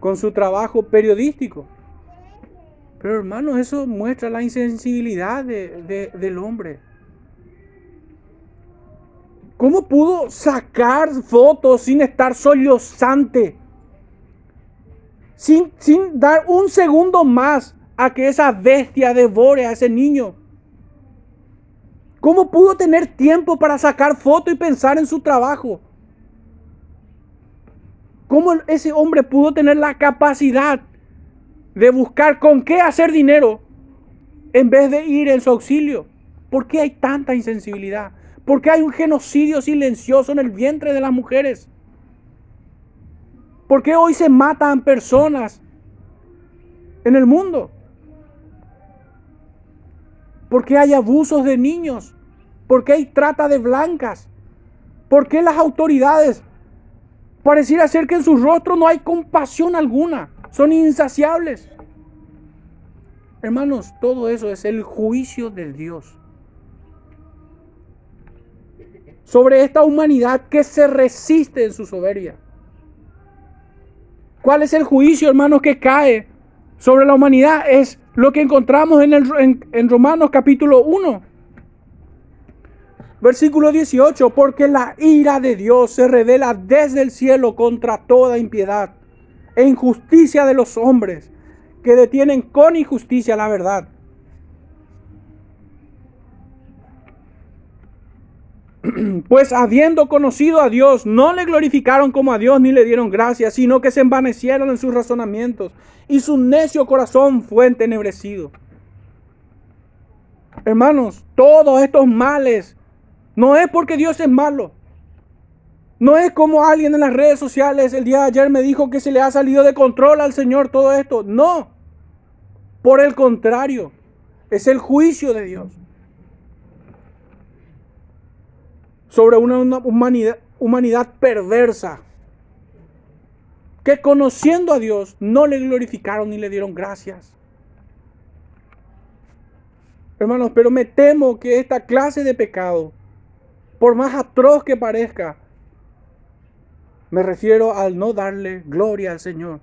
con su trabajo periodístico. Pero hermanos, eso muestra la insensibilidad del hombre. ¿Cómo pudo sacar fotos sin estar sollozante? sin, dar un segundo más a que esa bestia devore a ese niño. ¿Cómo pudo tener tiempo para sacar foto y pensar en su trabajo? ¿Cómo ese hombre pudo tener la capacidad de buscar con qué hacer dinero en vez de ir en su auxilio? ¿Por qué hay tanta insensibilidad? ¿Por qué hay un genocidio silencioso en el vientre de las mujeres? ¿Por qué hoy se matan personas en el mundo? ¿Por qué hay abusos de niños? ¿Por qué hay trata de blancas? ¿Por qué las autoridades pareciera ser que en su rostro no hay compasión alguna? Son insaciables. Hermanos, todo eso es el juicio de Dios. Sobre esta humanidad que se resiste en su soberbia. ¿Cuál es el juicio, hermanos, que cae sobre la humanidad? Es lo que encontramos en, en Romanos capítulo 1. Versículo 18, porque la ira de Dios se revela desde el cielo contra toda impiedad e injusticia de los hombres que detienen con injusticia la verdad. Pues habiendo conocido a Dios, no le glorificaron como a Dios ni le dieron gracias, sino que se envanecieron en sus razonamientos y su necio corazón fue entenebrecido. Hermanos, todos estos males no es porque Dios es malo. No es como alguien en las redes sociales el día de ayer me dijo que se le ha salido de control al Señor todo esto. No. Por el contrario, es el juicio de Dios. sobre una, humanidad, humanidad perversa que conociendo a Dios no le glorificaron ni le dieron gracias. Hermanos, pero me temo que esta clase de pecado, por más atroz que parezca, me refiero al no darle gloria al Señor,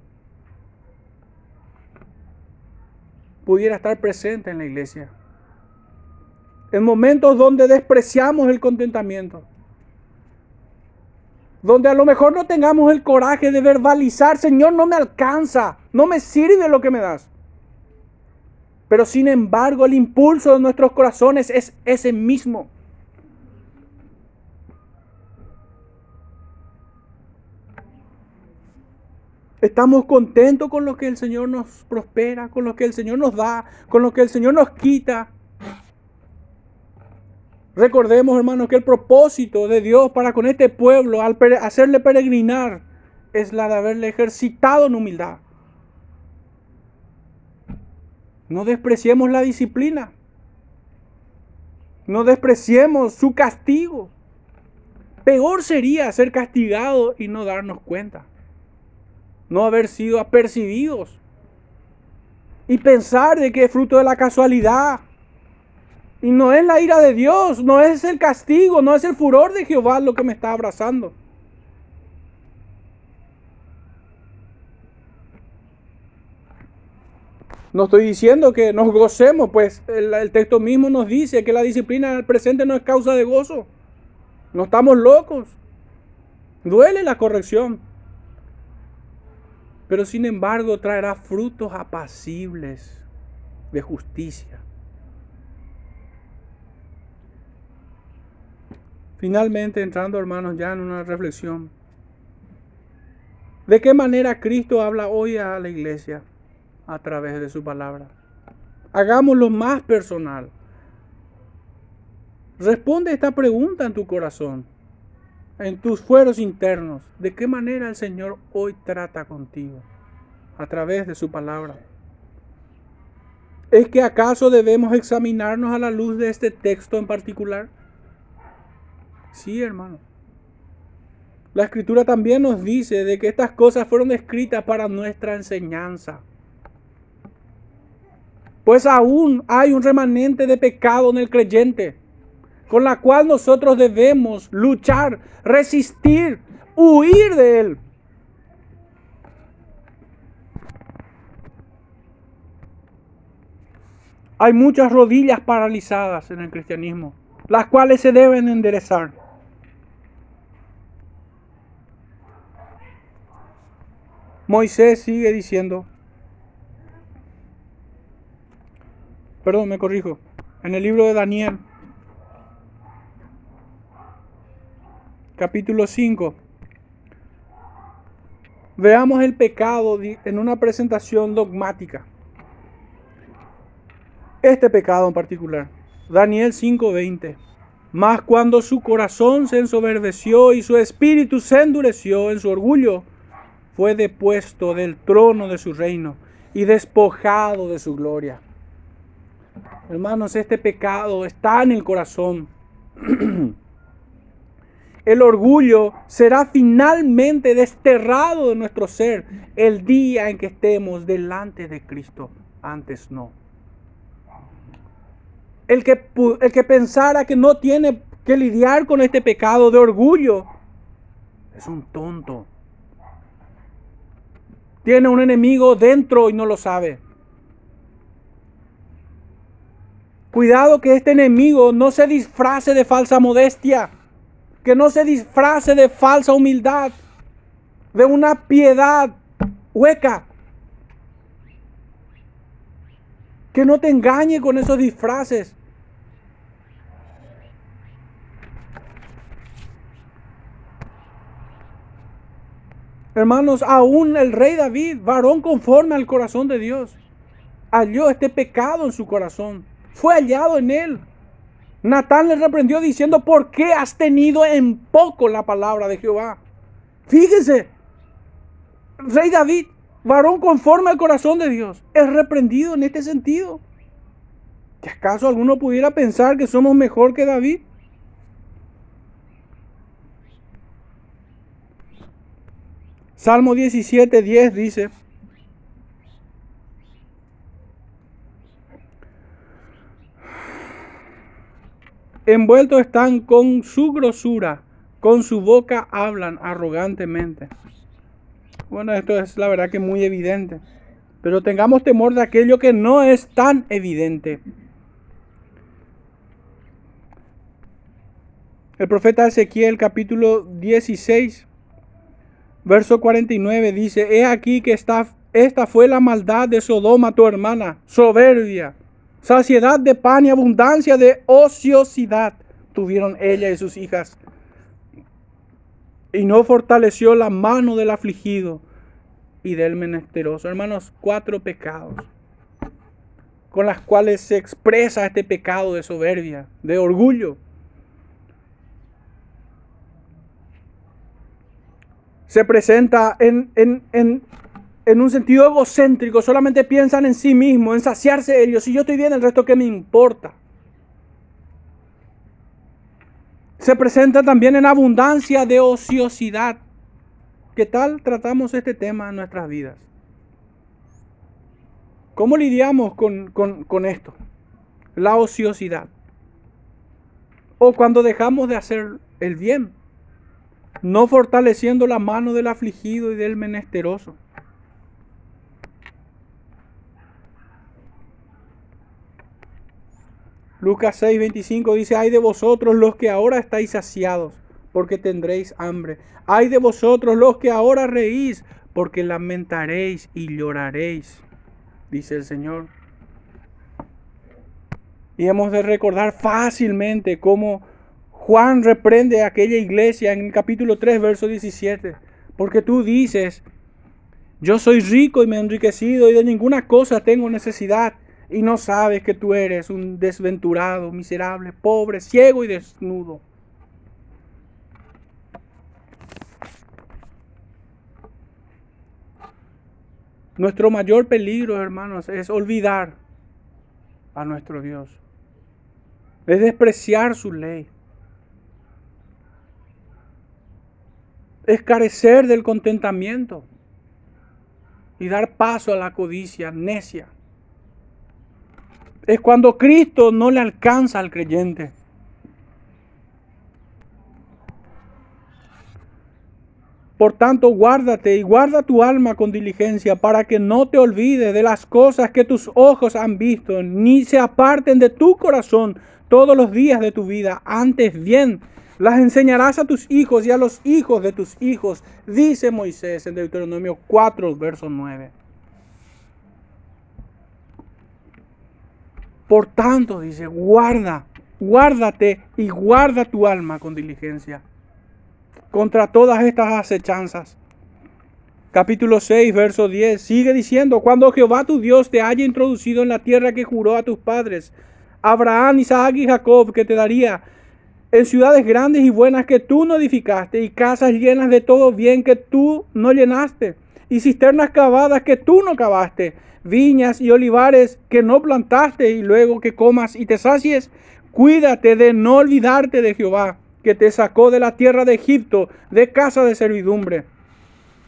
pudiera estar presente en la iglesia en momentos donde despreciamos el contentamiento, donde a lo mejor no tengamos el coraje de verbalizar, Señor, no me alcanza, no me sirve lo que me das. Pero sin embargo, el impulso de nuestros corazones es ese mismo. Estamos contentos con lo que el Señor nos prospera, con lo que el Señor nos da, con lo que el Señor nos quita. Recordemos, hermanos, que el propósito de Dios para con este pueblo, al hacerle peregrinar, es la de haberle ejercitado en humildad. No despreciemos la disciplina. No despreciemos su castigo. Peor sería ser castigado y no darnos cuenta no haber sido apercibidos y pensar de que es fruto de la casualidad. Y no es la ira de Dios, no es el castigo, no es el furor de Jehová lo que me está abrazando. No estoy diciendo que nos gocemos, pues el, el, texto mismo nos dice que la disciplina presente no es causa de gozo. No estamos locos. Duele la corrección pero sin embargo traerá frutos apacibles de justicia. Finalmente, entrando hermanos ya en una reflexión, ¿de qué manera Cristo habla hoy a la iglesia? A través de su palabra. Hagámoslo más personal. Responde esta pregunta en tu corazón en tus fueros internos, de qué manera el Señor hoy trata contigo a través de su palabra. ¿Es que acaso debemos examinarnos a la luz de este texto en particular? Sí, hermano. La escritura también nos dice de que estas cosas fueron escritas para nuestra enseñanza. Pues aún hay un remanente de pecado en el creyente con la cual nosotros debemos luchar, resistir, huir de él. Hay muchas rodillas paralizadas en el cristianismo, las cuales se deben enderezar. Moisés sigue diciendo, perdón, me corrijo, en el libro de Daniel, capítulo 5. Veamos el pecado en una presentación dogmática. Este pecado en particular. Daniel 5:20. Mas cuando su corazón se ensoberbeció y su espíritu se endureció en su orgullo, fue depuesto del trono de su reino y despojado de su gloria. Hermanos, este pecado está en el corazón. El orgullo será finalmente desterrado de nuestro ser el día en que estemos delante de Cristo. Antes no. El que, el que pensara que no tiene que lidiar con este pecado de orgullo es un tonto. Tiene un enemigo dentro y no lo sabe. Cuidado que este enemigo no se disfrace de falsa modestia que no se disfrace de falsa humildad, de una piedad hueca. Que no te engañe con esos disfraces. Hermanos, aún el rey David, varón conforme al corazón de Dios, halló este pecado en su corazón. Fue hallado en él. Natán le reprendió diciendo, ¿por qué has tenido en poco la palabra de Jehová? Fíjese, rey David, varón conforme al corazón de Dios, es reprendido en este sentido. ¿Que acaso alguno pudiera pensar que somos mejor que David? Salmo 17, 10 dice, envueltos están con su grosura, con su boca hablan arrogantemente. Bueno, esto es la verdad que muy evidente, pero tengamos temor de aquello que no es tan evidente. El profeta Ezequiel capítulo 16, verso 49 dice, He aquí que esta, esta fue la maldad de Sodoma, tu hermana, soberbia Saciedad de pan y abundancia de ociosidad tuvieron ella y sus hijas. Y no fortaleció la mano del afligido, y del menesteroso. Hermanos, cuatro pecados con las cuales se expresa este pecado de soberbia, de orgullo. Se presenta en, en, un sentido egocéntrico, solamente piensan en sí mismo, en saciarse ellos. Si yo estoy bien, el resto que me importa. Se presenta también en abundancia de ociosidad. ¿Qué tal tratamos este tema en nuestras vidas? ¿Cómo lidiamos con, esto? La ociosidad. O cuando dejamos de hacer el bien, no fortaleciendo la mano del afligido y del menesteroso. Lucas 6, 25 dice, hay de vosotros los que ahora estáis saciados, porque tendréis hambre. Hay de vosotros los que ahora reís, porque lamentaréis y lloraréis dice el Señor. Y hemos de recordar fácilmente cómo Juan reprende a aquella iglesia en el capítulo 3, verso 17. Porque tú dices, yo soy rico y me he enriquecido y de ninguna cosa tengo necesidad. Y no sabes que tú eres un desventurado, miserable, pobre, ciego y desnudo. Nuestro mayor peligro, hermanos, es olvidar a nuestro Dios. Es despreciar su ley. Es carecer del contentamiento y dar paso a la codicia necia. Es cuando Cristo no le alcanza al creyente. Por tanto, guárdate y guarda tu alma con diligencia para que no te olvides de las cosas que tus ojos han visto, ni se aparten de tu corazón todos los días de tu vida. Antes bien, las enseñarás a tus hijos y a los hijos de tus hijos, dice Moisés en Deuteronomio 4, verso 9. Por tanto, dice, guarda, guárdate y guarda tu alma con diligencia contra todas estas acechanzas. Capítulo 6, verso 10, sigue diciendo, cuando Jehová tu Dios te haya introducido en la tierra que juró a tus padres, Abraham, Isaac y Jacob, que te daría en ciudades grandes y buenas que tú no edificaste, y casas llenas de todo bien que tú no llenaste, y cisternas cavadas que tú no cavaste, viñas y olivares que no plantaste, y luego que comas y te sacies, cuídate de no olvidarte de Jehová que te sacó de la tierra de Egipto, de casa de servidumbre.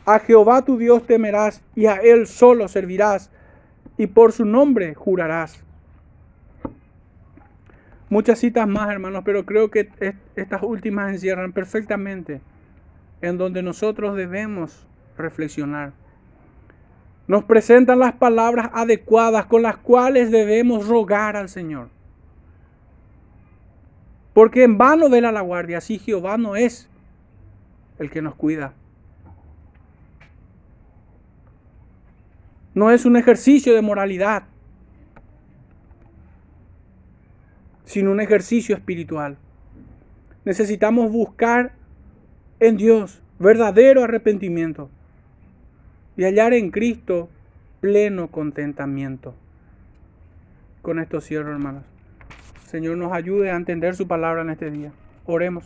A Jehová tu Dios temerás y a Él solo servirás y por su nombre jurarás. Muchas citas más, hermanos, pero creo que estas últimas encierran perfectamente en donde nosotros debemos reflexionar. Nos presentan las palabras adecuadas con las cuales debemos rogar al Señor. Porque en vano vela la guardia, así Jehová no es el que nos cuida. No es un ejercicio de moralidad, sino un ejercicio espiritual. Necesitamos buscar en Dios verdadero arrepentimiento y hallar en Cristo pleno contentamiento. Con esto cierro, hermanos. Señor nos ayude a entender su palabra en este día. Oremos.